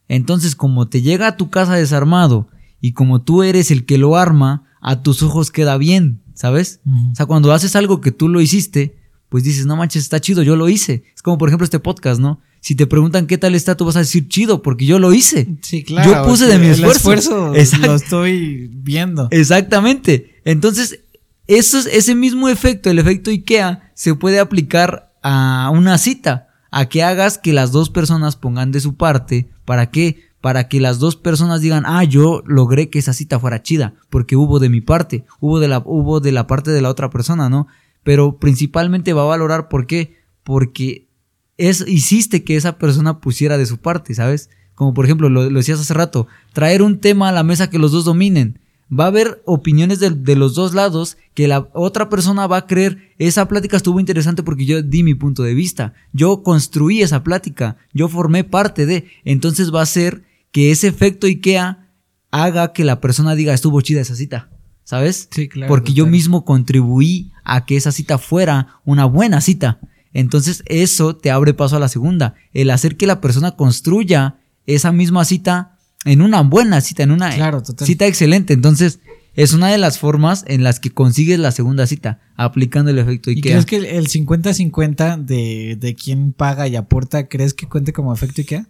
Entonces, como te llega a tu casa desarmado y como tú eres el que lo arma, a tus ojos queda bien, ¿sabes? O sea, cuando haces algo que tú lo hiciste, pues dices, no manches, está chido, yo lo hice. Es como por ejemplo este podcast, ¿no? Si te preguntan qué tal está, tú vas a decir chido, porque yo lo hice. Sí, claro. Yo puse de mi esfuerzo. El esfuerzo lo estoy viendo. Exactamente. Entonces, eso es, ese mismo efecto, el efecto IKEA, se puede aplicar a una cita, a que hagas que las dos personas pongan de su parte. ¿Para qué? para que las dos personas digan, ah, yo logré que esa cita fuera chida, porque hubo de mi parte, hubo de la, hubo de la parte de la otra persona, ¿no? Pero principalmente va a valorar por qué, porque es, hiciste que esa persona pusiera de su parte, ¿sabes? Como por ejemplo, lo, decías hace rato, traer un tema a la mesa que los dos dominen. Va a haber opiniones de, de, los dos lados que la otra persona va a creer, esa plática estuvo interesante porque yo di mi punto de vista, yo construí esa plática, yo formé parte de, entonces va a ser que ese efecto IKEA haga que la persona diga estuvo chida esa cita, ¿sabes? Sí, claro. Porque yo mismo contribuí a que esa cita fuera una buena cita. Entonces eso te abre paso a la segunda, el hacer que la persona construya esa misma cita en una buena cita, en una cita excelente. Entonces es una de las formas en las que consigues la segunda cita, aplicando el efecto IKEA. ¿Y crees que el 50-50 de, de quién paga y aporta, crees que cuente como efecto IKEA?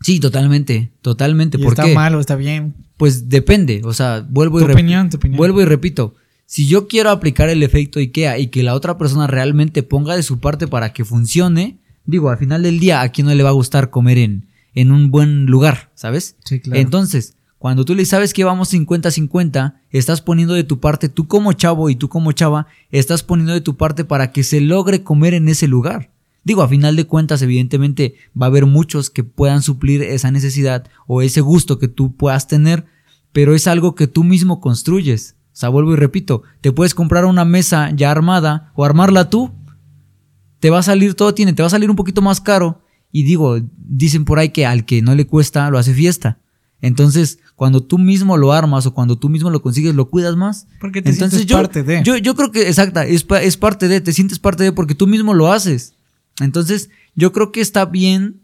Sí, totalmente, totalmente. ¿Por está mal o está bien? Pues depende, o sea, vuelvo y opinión, tu opinión. vuelvo y repito. Si yo quiero aplicar el efecto IKEA y que la otra persona realmente ponga de su parte para que funcione, digo, al final del día, ¿a quién no le va a gustar comer en, en un buen lugar, sabes? Sí, claro. Entonces, cuando tú le sabes que vamos 50-50, estás poniendo de tu parte, tú como chavo y tú como chava, estás poniendo de tu parte para que se logre comer en ese lugar. Digo, a final de cuentas, evidentemente va a haber muchos que puedan suplir esa necesidad o ese gusto que tú puedas tener, pero es algo que tú mismo construyes. O sea, vuelvo y repito, te puedes comprar una mesa ya armada o armarla tú. Te va a salir todo, tiene, te va a salir un poquito más caro. Y digo, dicen por ahí que al que no le cuesta, lo hace fiesta. Entonces, cuando tú mismo lo armas o cuando tú mismo lo consigues, lo cuidas más. Porque te Entonces, sientes yo, parte de. Yo, yo creo que, exacta, es, es parte de, te sientes parte de porque tú mismo lo haces. Entonces, yo creo que está bien,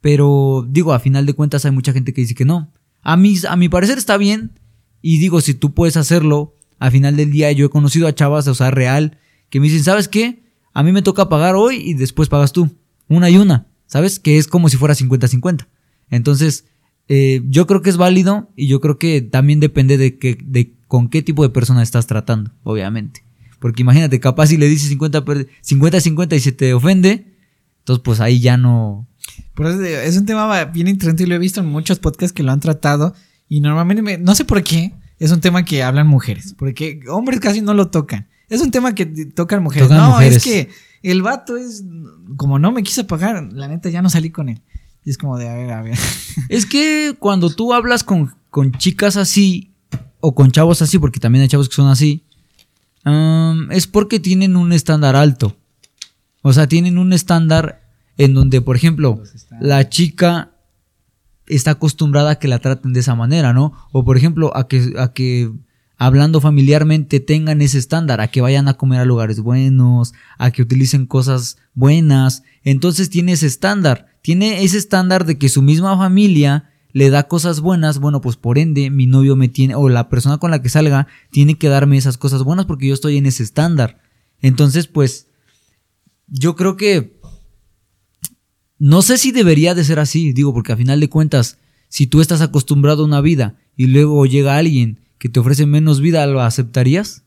pero digo, a final de cuentas hay mucha gente que dice que no. A mi, a mi parecer está bien, y digo, si tú puedes hacerlo, a final del día yo he conocido a chavas, o sea, real, que me dicen, ¿sabes qué? A mí me toca pagar hoy y después pagas tú. Una y una, ¿sabes? Que es como si fuera 50-50. Entonces, eh, yo creo que es válido y yo creo que también depende de, que, de con qué tipo de persona estás tratando, obviamente. Porque imagínate, capaz si le dices 50-50 y se te ofende, entonces pues ahí ya no... Por eso es un tema bien interesante y lo he visto en muchos podcasts que lo han tratado y normalmente, no sé por qué, es un tema que hablan mujeres, porque hombres casi no lo tocan. Es un tema que tocan mujeres. no, es que el vato es, como no me quiso pagar, la neta ya no salí con él. Y es como de, a ver, a ver. Es que cuando tú hablas con, con chicas así, o con chavos así, porque también hay chavos que son así, es porque tienen un estándar alto. O sea, tienen un estándar en donde, por ejemplo, la chica está acostumbrada a que la traten de esa manera, ¿no? O por ejemplo, a que, a que hablando familiarmente tengan ese estándar, a que vayan a comer a lugares buenos, a que utilicen cosas buenas. Entonces tiene ese estándar, tiene ese estándar de que su misma familia le da cosas buenas, bueno, pues por ende mi novio me tiene, o la persona con la que salga, tiene que darme esas cosas buenas porque yo estoy en ese estándar. Entonces, pues, yo creo que... No sé si debería de ser así, digo, porque a final de cuentas, si tú estás acostumbrado a una vida y luego llega alguien que te ofrece menos vida, ¿lo aceptarías?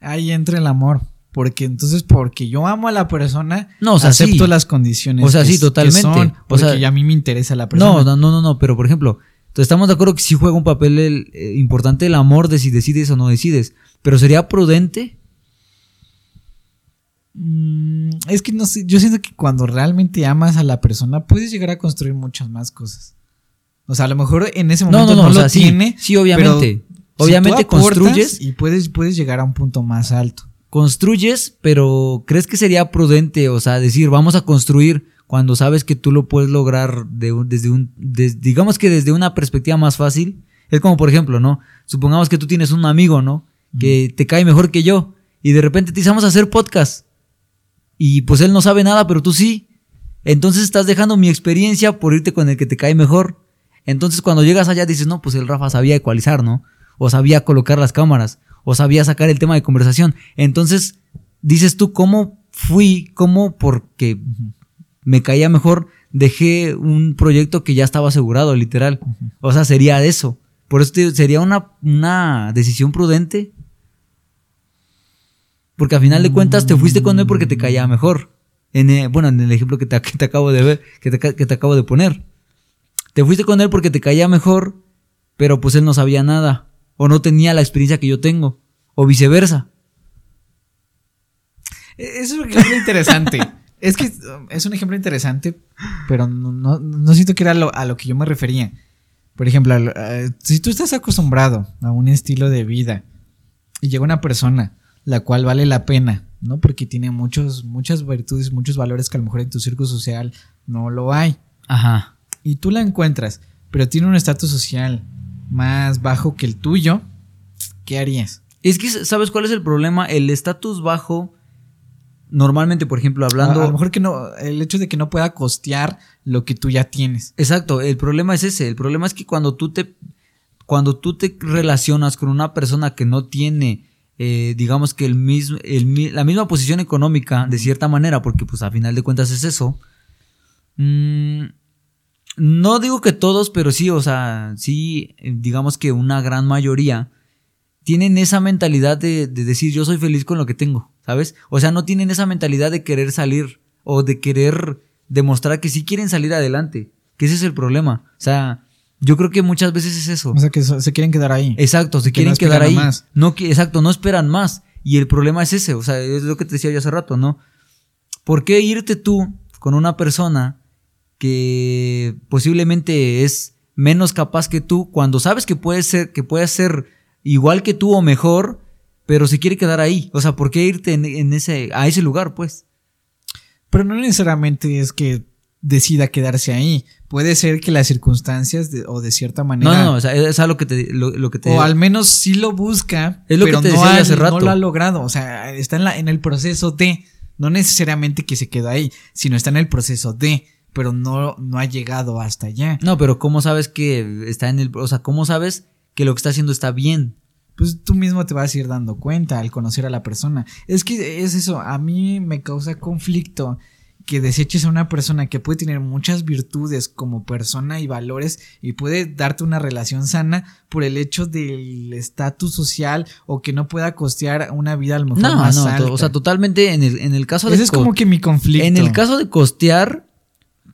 Ahí entra el amor. Porque entonces, porque yo amo a la persona, no, o sea, acepto las condiciones. O sea, sí, totalmente. porque o sea, a mí me interesa la persona. No, no, no, no, pero por ejemplo, estamos de acuerdo que sí juega un papel eh, importante el amor de si decides o no decides. Pero sería prudente. Mm, es que no sé, yo siento que cuando realmente amas a la persona, puedes llegar a construir muchas más cosas. O sea, a lo mejor en ese momento no, lo tiene. Sí, obviamente. Obviamente Si tú aportas construyes, y puedes, puedes llegar a un punto más alto. Construyes, pero ¿crees que sería prudente, o sea, decir, vamos a construir cuando sabes que tú lo puedes lograr de un- desde un, digamos que desde una perspectiva más fácil? Es como, por ejemplo, ¿no? Supongamos que tú tienes un amigo, ¿no? Que te cae mejor que yo y de repente te dice, vamos a hacer podcast. Y pues él no sabe nada, pero tú sí. Entonces estás dejando mi experiencia por irte con el que te cae mejor. Entonces cuando llegas allá dices, no, pues el Rafa sabía ecualizar, ¿no? O sabía colocar las cámaras, o sabía sacar el tema de conversación. Entonces dices tú, ¿cómo fui? ¿Cómo porque me caía mejor? Dejé un proyecto que ya estaba asegurado, literal. O sea, sería eso. Por eso te sería una, una decisión prudente. Porque a final de cuentas te fuiste con él porque te caía mejor. En, bueno, en el ejemplo que te, que te acabo de ver, que te, que te acabo de poner. Te fuiste con él porque te caía mejor, pero pues él no sabía nada. O no tenía la experiencia que yo tengo. O viceversa. E- Es un ejemplo interesante. Es que es un ejemplo interesante, pero no, no- no siento que era lo- a lo que yo me refería. Por ejemplo, si tú estás acostumbrado a un estilo de vida y llega una persona la cual vale la pena, ¿no? Porque tiene muchos, muchas virtudes, muchos valores que a lo mejor en tu círculo social no lo hay. Ajá. Y tú la encuentras, pero tiene un estatus social más bajo que el tuyo, ¿qué harías? Es que, ¿sabes cuál es el problema? El estatus bajo, normalmente, por ejemplo, hablando... A, a lo mejor que no, el hecho de que no pueda costear lo que tú ya tienes. Exacto, el problema es ese. El problema es que cuando tú te, cuando tú te relacionas con una persona que no tiene, eh, digamos que el mismo, el la misma posición económica, de cierta manera, porque pues a final de cuentas es eso. mm, no digo que todos, pero sí, o sea, sí, eh, digamos que una gran mayoría tienen esa mentalidad de, de decir yo soy feliz con lo que tengo, ¿sabes? O sea, no tienen esa mentalidad de querer salir o de querer demostrar que sí quieren salir adelante, que ese es el problema. O sea, yo creo que muchas veces es eso. O sea, que se quieren quedar ahí. Exacto, se que quieren no quedar ahí. más. No, exacto, no esperan más. Y el problema es ese, o sea, es lo que te decía yo hace rato, ¿no? ¿Por qué irte tú con una persona que posiblemente es menos capaz que tú cuando sabes que puede ser, que puede ser igual que tú o mejor, pero se quiere quedar ahí? O sea, ¿por qué irte en, en ese, a ese lugar, pues? Pero no necesariamente es que decida quedarse ahí. Puede ser que las circunstancias de- o de cierta manera. No, no, o sea, es algo que te, lo, lo que te o al menos sí lo busca, Es lo que pero te no, decía ha, hace rato. no lo ha logrado. O sea, está en, la, en el proceso de. No necesariamente que se quedó ahí, sino está en el proceso de, pero no, no ha llegado hasta allá. No, pero ¿cómo sabes que está en el... O sea, ¿cómo sabes que lo que está haciendo está bien? Pues tú mismo te vas a ir dando cuenta al conocer a la persona. Es que es eso, a mí me causa conflicto que deseches a una persona que puede tener muchas virtudes como persona y valores y puede darte una relación sana por el hecho del estatus social o que no pueda costear una vida a lo mejor No, más no, alta. o sea, totalmente en el, en el caso de... Ese es co- como que mi conflicto. En el caso de costear,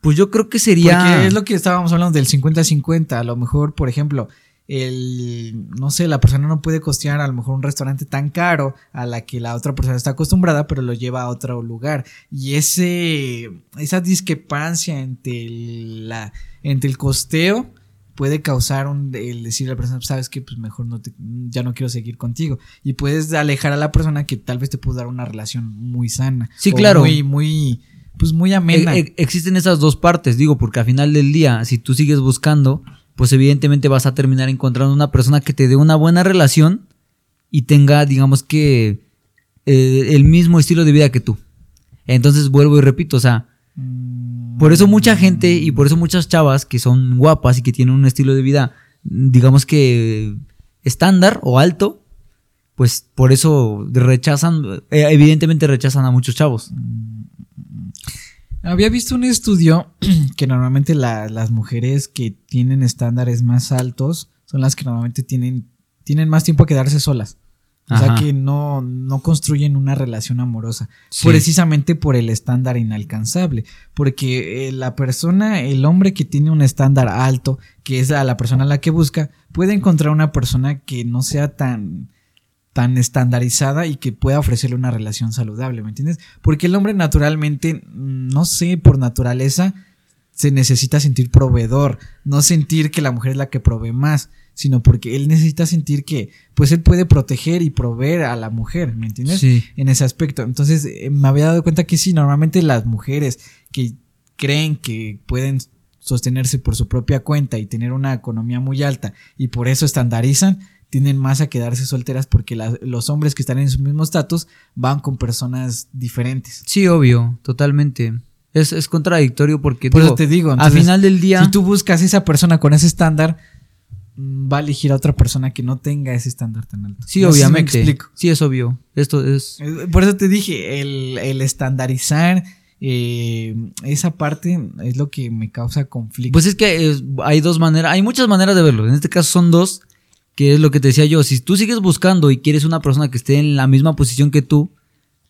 pues yo creo que sería... Porque es lo que estábamos hablando del 50-50. A lo mejor, por ejemplo, el, no sé, la persona no puede costear a lo mejor un restaurante tan caro a la que la otra persona está acostumbrada, pero lo lleva a otro lugar. Y ese, esa discrepancia entre el, la, entre el costeo puede causar un, el decirle a la persona, sabes que pues mejor no te, ya no quiero seguir contigo. Y puedes alejar a la persona que tal vez te puede dar una relación muy sana. Sí, claro. Muy, muy, pues muy amena. E- e- existen esas dos partes, digo, porque al final del día, si tú sigues buscando, pues evidentemente vas a terminar encontrando una persona que te dé una buena relación y tenga, digamos que, eh, el mismo estilo de vida que tú. Entonces vuelvo y repito, o sea, Mm, por eso mucha gente y por eso muchas chavas que son guapas y que tienen un estilo de vida, digamos que estándar o alto, pues por eso rechazan, eh, evidentemente rechazan a muchos chavos. Había visto un estudio que normalmente la- las mujeres que tienen estándares más altos son las que normalmente tienen, tienen más tiempo a quedarse solas. O sea que no, no construyen una relación amorosa. Sí. Precisamente por el estándar inalcanzable. Porque eh, la persona, el hombre que tiene un estándar alto, que es a la persona a la que busca, puede encontrar una persona que no sea tan, tan estandarizada y que pueda ofrecerle una relación saludable, ¿me entiendes? Porque el hombre naturalmente, no sé, por naturaleza, se necesita sentir proveedor, no sentir que la mujer es la que provee más, sino porque él necesita sentir que pues él puede proteger y proveer a la mujer, ¿me entiendes? Sí. En ese aspecto. Entonces eh, me había dado cuenta que sí, normalmente las mujeres que creen que pueden sostenerse por su propia cuenta y tener una economía muy alta y por eso estandarizan, tienden más a quedarse solteras porque los hombres que están en su mismo estatus van con personas diferentes. Sí, obvio, totalmente. Es, es contradictorio porque Por digo, eso te digo, al final del día, Si tú buscas esa persona con ese estándar, mm, va a elegir a otra persona que no tenga ese estándar tan alto. sí, No sé si me obviamente. explico. Sí, es obvio. Esto es Eh, Por eso te dije, el, el estandarizar eh, esa parte es lo que me causa conflicto. Pues es que es- hay dos maneras, hay muchas maneras de verlo. En este caso son dos, que es lo que te decía yo. Si tú sigues buscando y quieres una persona que esté en la misma posición que tú,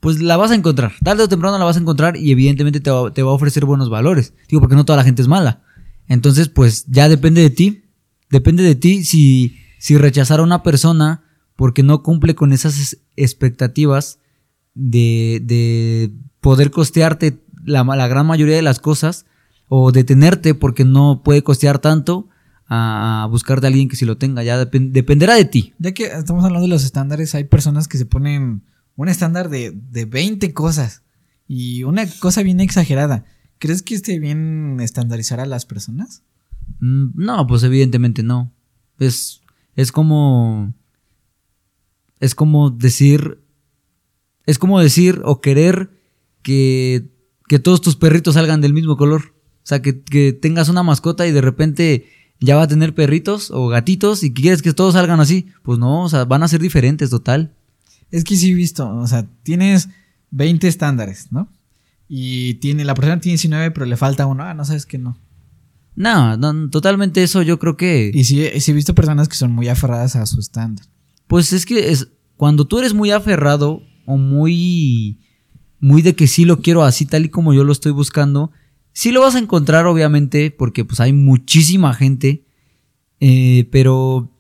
pues la vas a encontrar. Tarde o temprano la vas a encontrar y evidentemente te va, te va a ofrecer buenos valores. Digo, porque no toda la gente es mala. Entonces, pues ya depende de ti. Depende de ti si, si rechazar a una persona porque no cumple con esas es- expectativas de, de poder costearte la, la gran mayoría de las cosas o detenerte porque no puede costear tanto a, buscarte a alguien que si lo tenga. Ya depen- dependerá de ti. Ya que estamos hablando de los estándares, hay personas que se ponen un estándar de, de 20 cosas y una cosa bien exagerada. ¿Crees que esté bien estandarizar a las personas? Mm, No, pues evidentemente no. Es, es como. Es como decir. Es como decir o querer que, que todos tus perritos salgan del mismo color. O sea, que, que tengas una mascota y de repente ya va a tener perritos o gatitos y quieres que todos salgan así. Pues no, o sea, van a ser diferentes, total. Es que sí he visto, o sea, tienes 20 estándares, ¿no? Y tiene, la persona tiene 19, pero le falta uno. Ah, no sabes que no. No, no, totalmente eso yo creo que. Y sí, sí he visto personas que son muy aferradas a su estándar. Pues es que es cuando tú eres muy aferrado o muy muy de que sí lo quiero así tal y como yo lo estoy buscando, sí lo vas a encontrar obviamente porque pues hay muchísima gente, eh, pero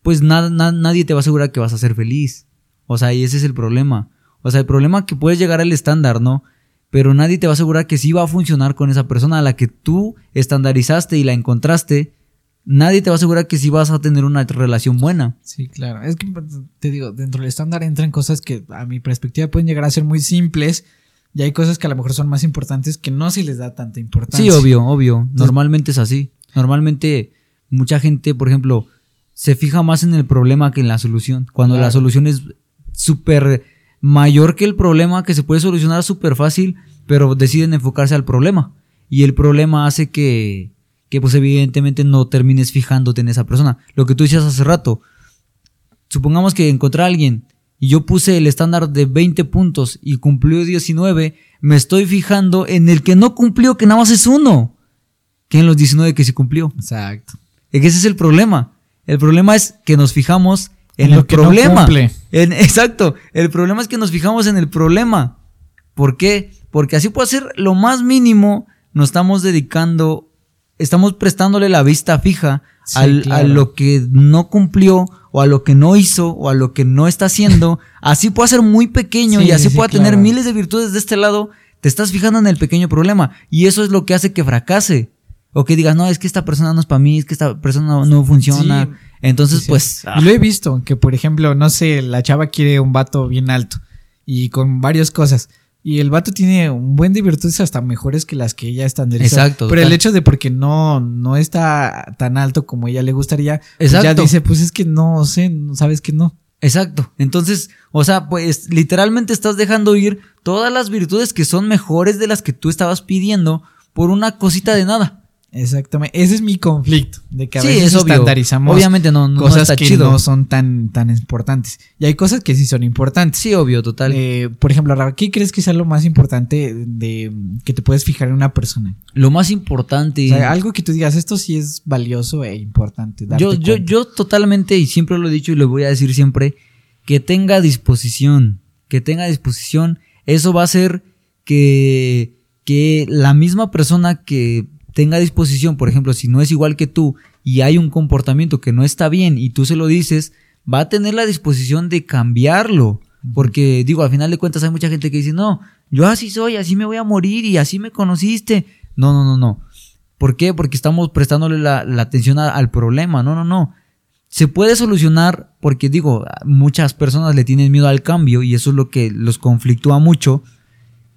pues nadie te va a asegurar que vas a ser feliz. O sea, y ese es el problema. O sea, el problema es que puedes llegar al estándar, ¿no? Pero nadie te va a asegurar que sí va a funcionar con esa persona a la que tú estandarizaste y la encontraste. Nadie te va a asegurar que sí vas a tener una relación buena. Sí, claro. Es que pues, te digo, dentro del estándar entran cosas que a mi perspectiva pueden llegar a ser muy simples y hay cosas que a lo mejor son más importantes que no se les da tanta importancia. Sí, obvio, obvio. Normalmente es así. Normalmente mucha gente, por ejemplo, se fija más en el problema que en la solución. Cuando la solución es súper mayor que el problema, que se puede solucionar súper fácil, pero deciden enfocarse al problema. Y el problema hace que, que pues evidentemente no termines fijándote en esa persona. Lo que tú decías hace rato. Supongamos que encontré a alguien y yo puse el estándar de 20 puntos y cumplió 19, me estoy fijando en el que no cumplió, que nada más es uno, que en los 19 que sí cumplió. Exacto. Es que ese es el problema. El problema es que nos fijamos en, el que problema. En- exacto. El problema es que nos fijamos en el problema. ¿Por qué? Porque así puede ser lo más mínimo, nos estamos dedicando, estamos prestándole la vista fija Sí, al- a lo que no cumplió o a lo que no hizo o a lo que no está haciendo. así puede ser muy pequeño Sí, y así sí, puede claro. tener miles de virtudes de este lado. Te estás fijando en el pequeño problema y eso es lo que hace que fracase. O que digas, no, es que esta persona no es para mí, es que esta persona no, no funciona. Sí. Entonces, Sí, sí. pues... ah, Y lo he visto, que por ejemplo, no sé, la chava quiere un vato bien alto y con varias cosas. Y el vato tiene un buen de virtudes hasta mejores que las que ella estandariza. Exacto, Pero el hecho de porque no, no está tan alto como ella le gustaría, pues ya Exacto. dice, pues es que no sé, sabes que no. Exacto. Entonces, o sea, pues literalmente estás dejando ir todas las virtudes que son mejores de las que tú estabas pidiendo por una cosita de nada. Exactamente. Ese es mi conflicto. De que a Sí, veces es obvio. estandarizamos Obviamente no, no cosas está que chido. no son tan, tan importantes. Y hay cosas que sí son importantes. Sí, obvio, total. Eh, por ejemplo, ¿qué crees que sea lo más importante de que te puedes fijar en una persona? Lo más importante. O sea, algo que tú digas, esto sí es valioso e importante. darte yo, yo, cuenta. yo totalmente, y siempre lo he dicho y lo voy a decir siempre, que tenga disposición. Que tenga disposición. Eso va a hacer que, que la misma persona que tenga disposición, por ejemplo, si no es igual que tú y hay un comportamiento que no está bien y tú se lo dices, va a tener la disposición de cambiarlo. Porque digo, al final de cuentas hay mucha gente que dice, no, yo así soy, así me voy a morir y así me conociste. No, no, no, no. ¿Por qué? Porque estamos prestándole la, la atención a- al problema. No, no, no. se puede solucionar porque digo, muchas personas le tienen miedo al cambio y eso es lo que los conflictúa mucho.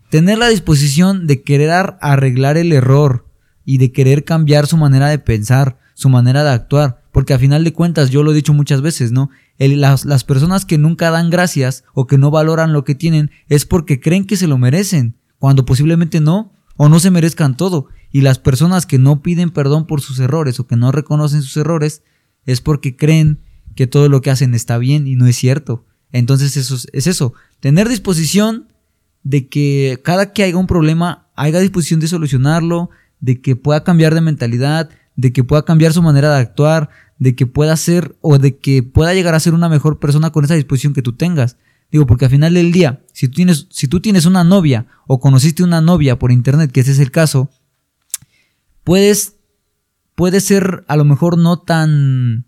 Tener la disposición de querer arreglar el error y de querer cambiar su manera de pensar, su manera de actuar, porque a final de cuentas yo lo he dicho muchas veces, ¿no? las, las personas que nunca dan gracias o que no valoran lo que tienen es porque creen que se lo merecen, cuando posiblemente no, o no se merezcan todo. Y las personas que no piden perdón por sus errores o que no reconocen sus errores es porque creen que todo lo que hacen está bien y no es cierto. Entonces eso es, es eso, tener disposición de que cada que haya un problema haya disposición de solucionarlo, de que pueda cambiar de mentalidad, de que pueda cambiar su manera de actuar, de que pueda ser o de que pueda llegar a ser una mejor persona con esa disposición que tú tengas. Digo, porque al final del día, si tú tienes, si tú tienes una novia o conociste una novia por internet, que ese es el caso, puedes, puede ser a lo mejor no tan,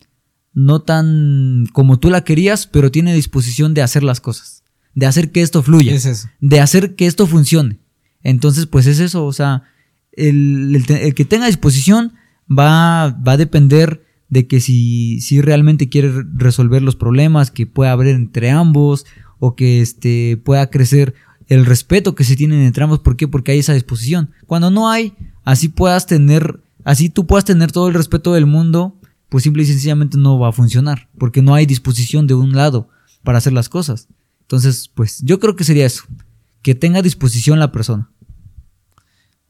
no tan como tú la querías, pero tiene disposición de hacer las cosas, de hacer que esto fluya, de hacer que esto funcione. Entonces, pues es eso, o sea, el, el que tenga disposición va, va a depender de que si, si realmente quiere resolver los problemas que pueda haber entre ambos o que este, pueda crecer el respeto que se tienen entre ambos. ¿Por qué? Porque hay esa disposición. Cuando no hay, así puedas tener, así tú puedas tener todo el respeto del mundo, pues simple y sencillamente no va a funcionar, porque no hay disposición de un lado para hacer las cosas. Entonces, pues yo creo que sería eso, que tenga disposición la persona.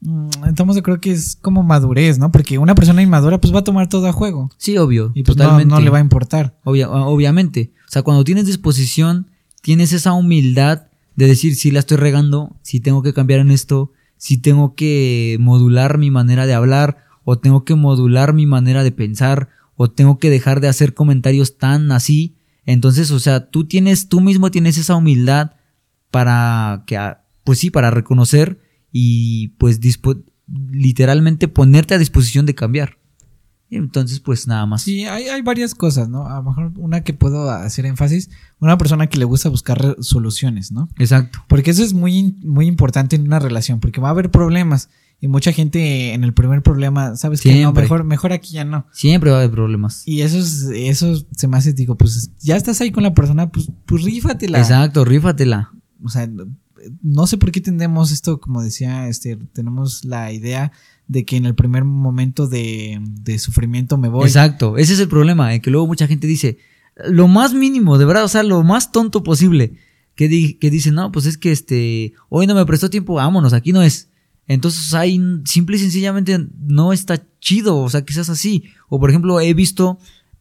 Mm, Estamos creo que es como madurez, ¿no? Porque una persona inmadura pues va a tomar todo a juego. Sí, obvio. Y pues totalmente. No, le va a importar. obviamente. O sea, cuando tienes disposición, tienes esa humildad de decir si la estoy regando, si tengo que cambiar en esto, si tengo que modular mi manera de hablar, o tengo que modular mi manera de pensar, o tengo que dejar de hacer comentarios tan así. Entonces, o sea, tú tienes, tú mismo tienes esa humildad para que, pues sí, para reconocer y pues literalmente ponerte a disposición de cambiar. Entonces, pues nada más. Sí, hay, hay, varias cosas, ¿no? A lo mejor una que puedo hacer énfasis, una persona que le gusta buscar soluciones, ¿no? Exacto. Porque eso es muy, muy importante en una relación, porque va a haber problemas. Y mucha gente en el primer problema, ¿sabes qué? No, mejor, mejor aquí ya no. Siempre va a haber problemas. Y eso, es, eso se me hace, digo, pues ya estás ahí con la persona, pues, pues rífatela. Exacto, rífatela. O sea, no sé por qué tenemos esto, como decía, este, tenemos la idea de que en el primer momento de, sufrimiento me voy. Exacto, ese es el problema, eh, que luego mucha gente dice, lo más mínimo, de verdad, o sea, lo más tonto posible, que, que dice, no, pues es que este, hoy no me prestó tiempo, vámonos, aquí no es. Entonces ahí simple y sencillamente no está chido, o sea, quizás así. O por ejemplo, he visto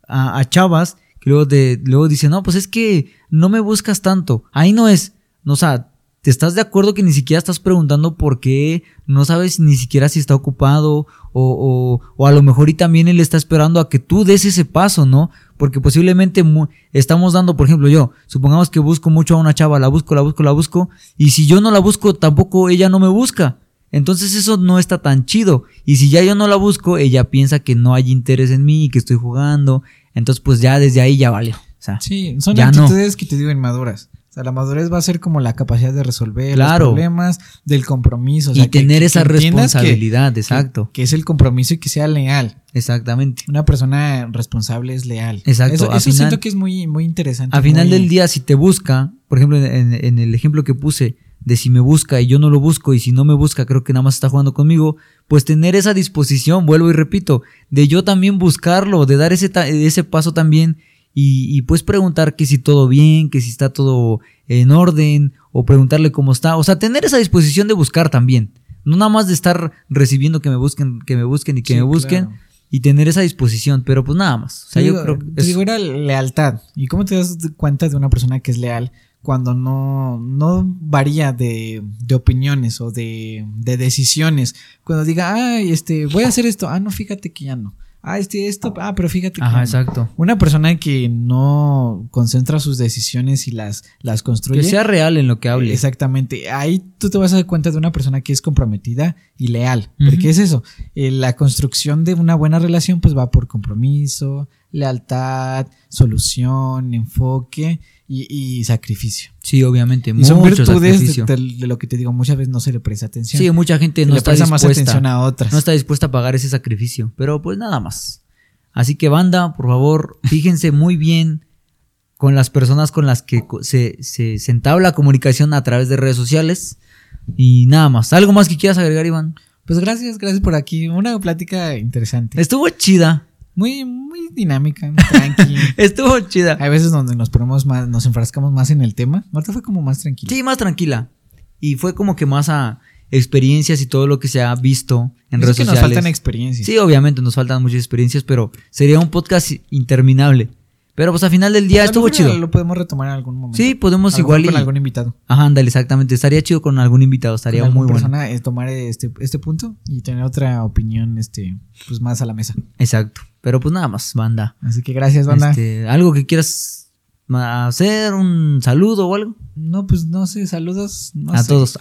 a, chavas que luego, de, luego dicen, no, pues es que no me buscas tanto, ahí no es. No, o sea, ¿Te estás de acuerdo que ni siquiera estás preguntando por qué? No sabes ni siquiera si está ocupado o, o, a lo mejor y también él está esperando a que tú des ese paso, ¿no? Porque posiblemente estamos dando, por ejemplo, yo, supongamos que busco mucho a una chava, la busco, la busco, la busco, y si yo no la busco, tampoco ella no me busca. Entonces eso no está tan chido. Y si ya yo no la busco, ella piensa que no hay interés en mí, que estoy jugando. Entonces pues ya desde ahí ya vale. O sea, sí, son actitudes que te digo inmaduras la madurez va a ser como la capacidad de resolver los problemas, del compromiso. y tener esa responsabilidad, exacto. Que, es el compromiso y que sea leal. Exactamente. Una persona responsable es leal. Exacto. Eso, siento que es muy, muy interesante. A final del día, si te busca, por ejemplo, en, el ejemplo que puse, de si me busca y yo no lo busco y si no me busca creo que nada más está jugando conmigo, pues tener esa disposición, vuelvo y repito, de yo también buscarlo, de dar ese, ese paso también y, pues preguntar que si todo bien, que si está todo en orden, o preguntarle cómo está. O sea, tener esa disposición de buscar también. No nada más de estar recibiendo que me busquen, que me busquen y que me busquen. Y tener esa disposición, pero pues nada más. O sea, yo creo que. Digo, era lealtad. ¿Y cómo te das cuenta de una persona que es leal? cuando no, no varía de, de opiniones o de, de, decisiones. Cuando diga, ay, este, voy a hacer esto, ah, no, fíjate que ya no ah, este, esto, ah, pero fíjate Ajá, exacto. Una persona que no concentra sus decisiones y las, las construye. Que sea real en lo que hable. Exactamente. Ahí tú te vas a dar cuenta de una persona que es comprometida y leal. Porque es eso. Eh, la construcción de una buena relación, pues va por compromiso, lealtad, solución, enfoque y, sacrificio. Sí, obviamente. Y son virtudes de, lo que te digo, muchas veces no se le presta atención. Sí, mucha gente no está dispuesta. más atención a otras. No está dispuesta a pagar ese sacrificio. Pero pues nada más. Así que banda, por favor, fíjense muy bien con las personas con las que se, se, se entabla comunicación a través de redes sociales. Y nada más. ¿Algo más que quieras agregar, Iván? Pues gracias, gracias por aquí. Una plática interesante. Estuvo chida. Muy, muy dinámica, tranqui. Estuvo chida. Hay veces donde nos ponemos más, nos enfrascamos más en el tema. Ahorita fue como más tranquilo. Sí, más tranquila. Y fue como que más a experiencias y todo lo que se ha visto en Eso redes que nos faltan experiencias. Sí, obviamente nos faltan muchas experiencias, pero sería un podcast interminable. Pero pues al final del día lo estuvo chido. Lo podemos retomar en algún momento. Sí, podemos A lo mejor igual y... con algún invitado. Ajá, ándale, exactamente. Estaría chido con algún invitado, estaría Con muy bueno. persona eh, tomar este, este punto y tener otra opinión este pues más a la mesa. Exacto. Pero pues nada más, banda. Así que gracias, banda. Este, algo que quieras hacer, un saludo o algo. No, pues no sé, saludos. no a sé. todos.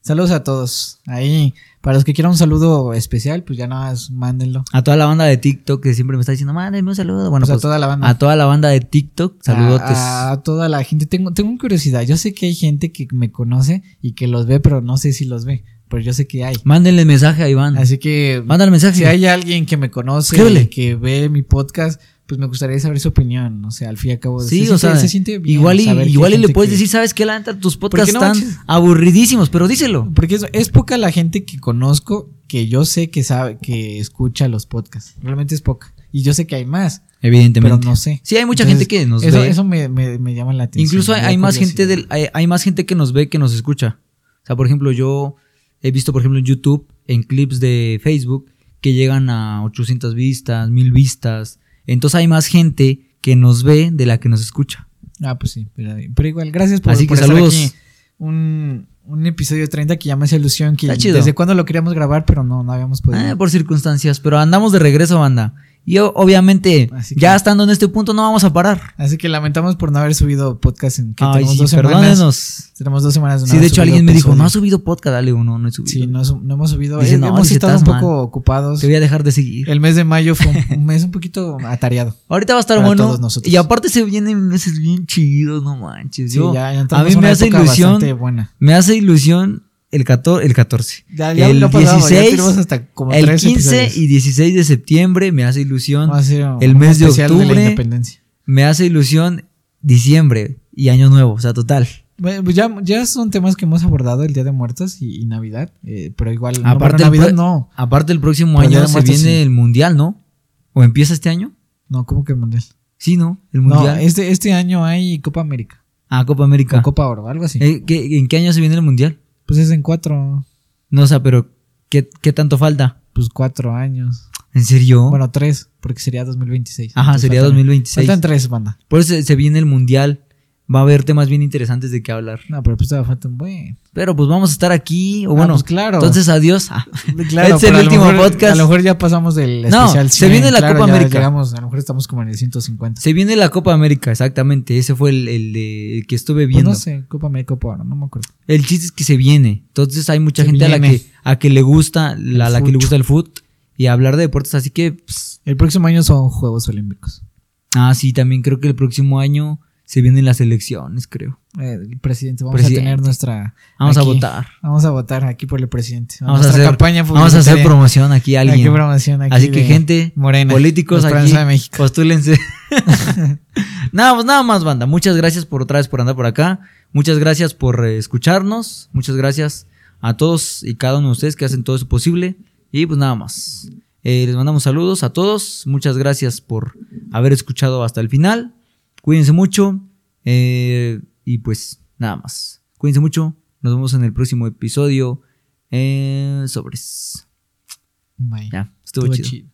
Saludos a todos. Ahí, para los que quieran un saludo especial, pues ya nada más mándenlo. A toda la banda de TikTok que siempre me está diciendo, mándenme un saludo. Bueno, Pues a pues, toda la banda. a toda la banda de TikTok, saludotes. A, a toda la gente. Tengo, tengo curiosidad. Yo sé que hay gente que me conoce y que los ve, pero no sé si los ve. Pero yo sé que hay. Mándenle mensaje a Iván. Así que Mándale mensaje. si hay alguien que me conoce y que ve mi podcast, pues me gustaría saber su opinión. O sea, al fin y al cabo. Sí, se o siente- sea, se siente bien igual y, igual y le puedes que- decir, ¿sabes qué? La neta, tus podcasts no están manches? aburridísimos, pero díselo. Porque es, es poca la gente que conozco que yo sé que sabe, que escucha los podcasts. Realmente es poca. Y yo sé que hay más, Evidentemente. pero no sé. Sí, hay mucha Entonces, gente que nos eso, ve. Eso me, me- me llama la atención. Incluso hay, más gente del, hay, hay más gente que nos ve que nos escucha. O sea, por ejemplo, yo he visto, por ejemplo, en YouTube, en clips de Facebook, que llegan a 800 vistas, 1000 vistas. Entonces hay más gente que nos ve de la que nos escucha. Ah, pues sí, pero, pero igual, gracias por, Así que por estar saludos. aquí. Un, un episodio 30 que ya me hace ilusión, que Está chido. desde cuando lo queríamos grabar, pero no, no habíamos podido. Ah, por circunstancias, pero andamos de regreso, banda. Y obviamente, que- ya estando en este punto, no vamos a parar. Así que lamentamos por no haber subido podcast en que Ay, tenemos sí, dos semanas. perdónenos. Tenemos dos semanas. no Sí, de hecho, alguien me dijo, no has subido podcast, dale uno, no he subido. Sí, no, hemos subido. Dice, Eh, no, hemos estado un poco mal. ocupados. Te voy a dejar de seguir. El mes de mayo fue un, un mes un poquito atareado. Ahorita va a estar Para bueno. todos nosotros. Y aparte se vienen meses bien chidos, no manches. Sí, Yo, ya, ya a mí me hace ilusión. buena. Me hace ilusión el 14. El 14. Ya, ya el lo pasamos, ya 16, tenemos hasta como el tres 15 episodios. y 16 de septiembre me hace ilusión. El mes de especial la octubre. independencia. Me hace ilusión diciembre y año nuevo. O sea, total. Bueno, pues ya, ya son temas que hemos abordado el Día de Muertos y, y Navidad, eh, pero igual no, Aparte el Navidad no, Aparte, el próximo Pero año de se Muertos, viene sí. el mundial, ¿no? ¿O empieza este año? no, ¿cómo que mundial? Sí, ¿no? El No, mundial. este, este año hay Copa América, Ah, Copa América. o Copa Oro, algo así. Eh, ¿qué- ¿En qué año se viene el mundial? Pues es en cuatro, No, o sea, pero ¿qué, qué tanto falta? pues cuatro años. ¿En serio? Bueno, tres, porque sería 2026. Ajá, Entonces sería faltan- 2026. Faltan tres, banda. Por eso se, se viene el mundial. Va a haber temas bien interesantes de qué hablar. No, pero pues todavía faltan buen. Pero pues vamos a estar aquí. O Ah, bueno, pues claro. entonces adiós. Ah, Claro, este es el último mejor- podcast. A lo mejor ya pasamos del No, especial se 100, viene la claro, Copa América. Llegamos, a lo mejor estamos como en el 150. Se viene la Copa América, exactamente. Ese fue el, el de- el que estuve Pues viendo. no sé, Copa América, Copa Oro, no me acuerdo. El chiste es que se viene. Entonces hay mucha Se gente a la que, a que le gusta, la, a la que le gusta el foot y hablar de deportes. Así que, pues, El próximo año son Juegos Olímpicos. ah, sí, también creo que el próximo año se vienen las elecciones, creo. Eh, el presidente, vamos Presidente. a tener nuestra. Vamos a votar. Vamos a votar aquí por el presidente. Vamos a, hacer, campaña vamos a hacer promoción aquí a alguien. Aquí promoción aquí Así que gente, Morena, políticos aquí, de México. postúlense. nada, pues nada más, banda. Muchas gracias por otra vez por andar por acá. Muchas gracias por eh, escucharnos. Muchas gracias a todos y cada uno de ustedes que hacen todo eso posible. Y pues nada más. Eh, les mandamos saludos a todos. Muchas gracias por haber escuchado hasta el final. Cuídense mucho. eh, y pues nada más. Cuídense mucho. Nos vemos en el próximo episodio. Eh, sobres. Bye. Ya, estuvo Estuvo chido. chido.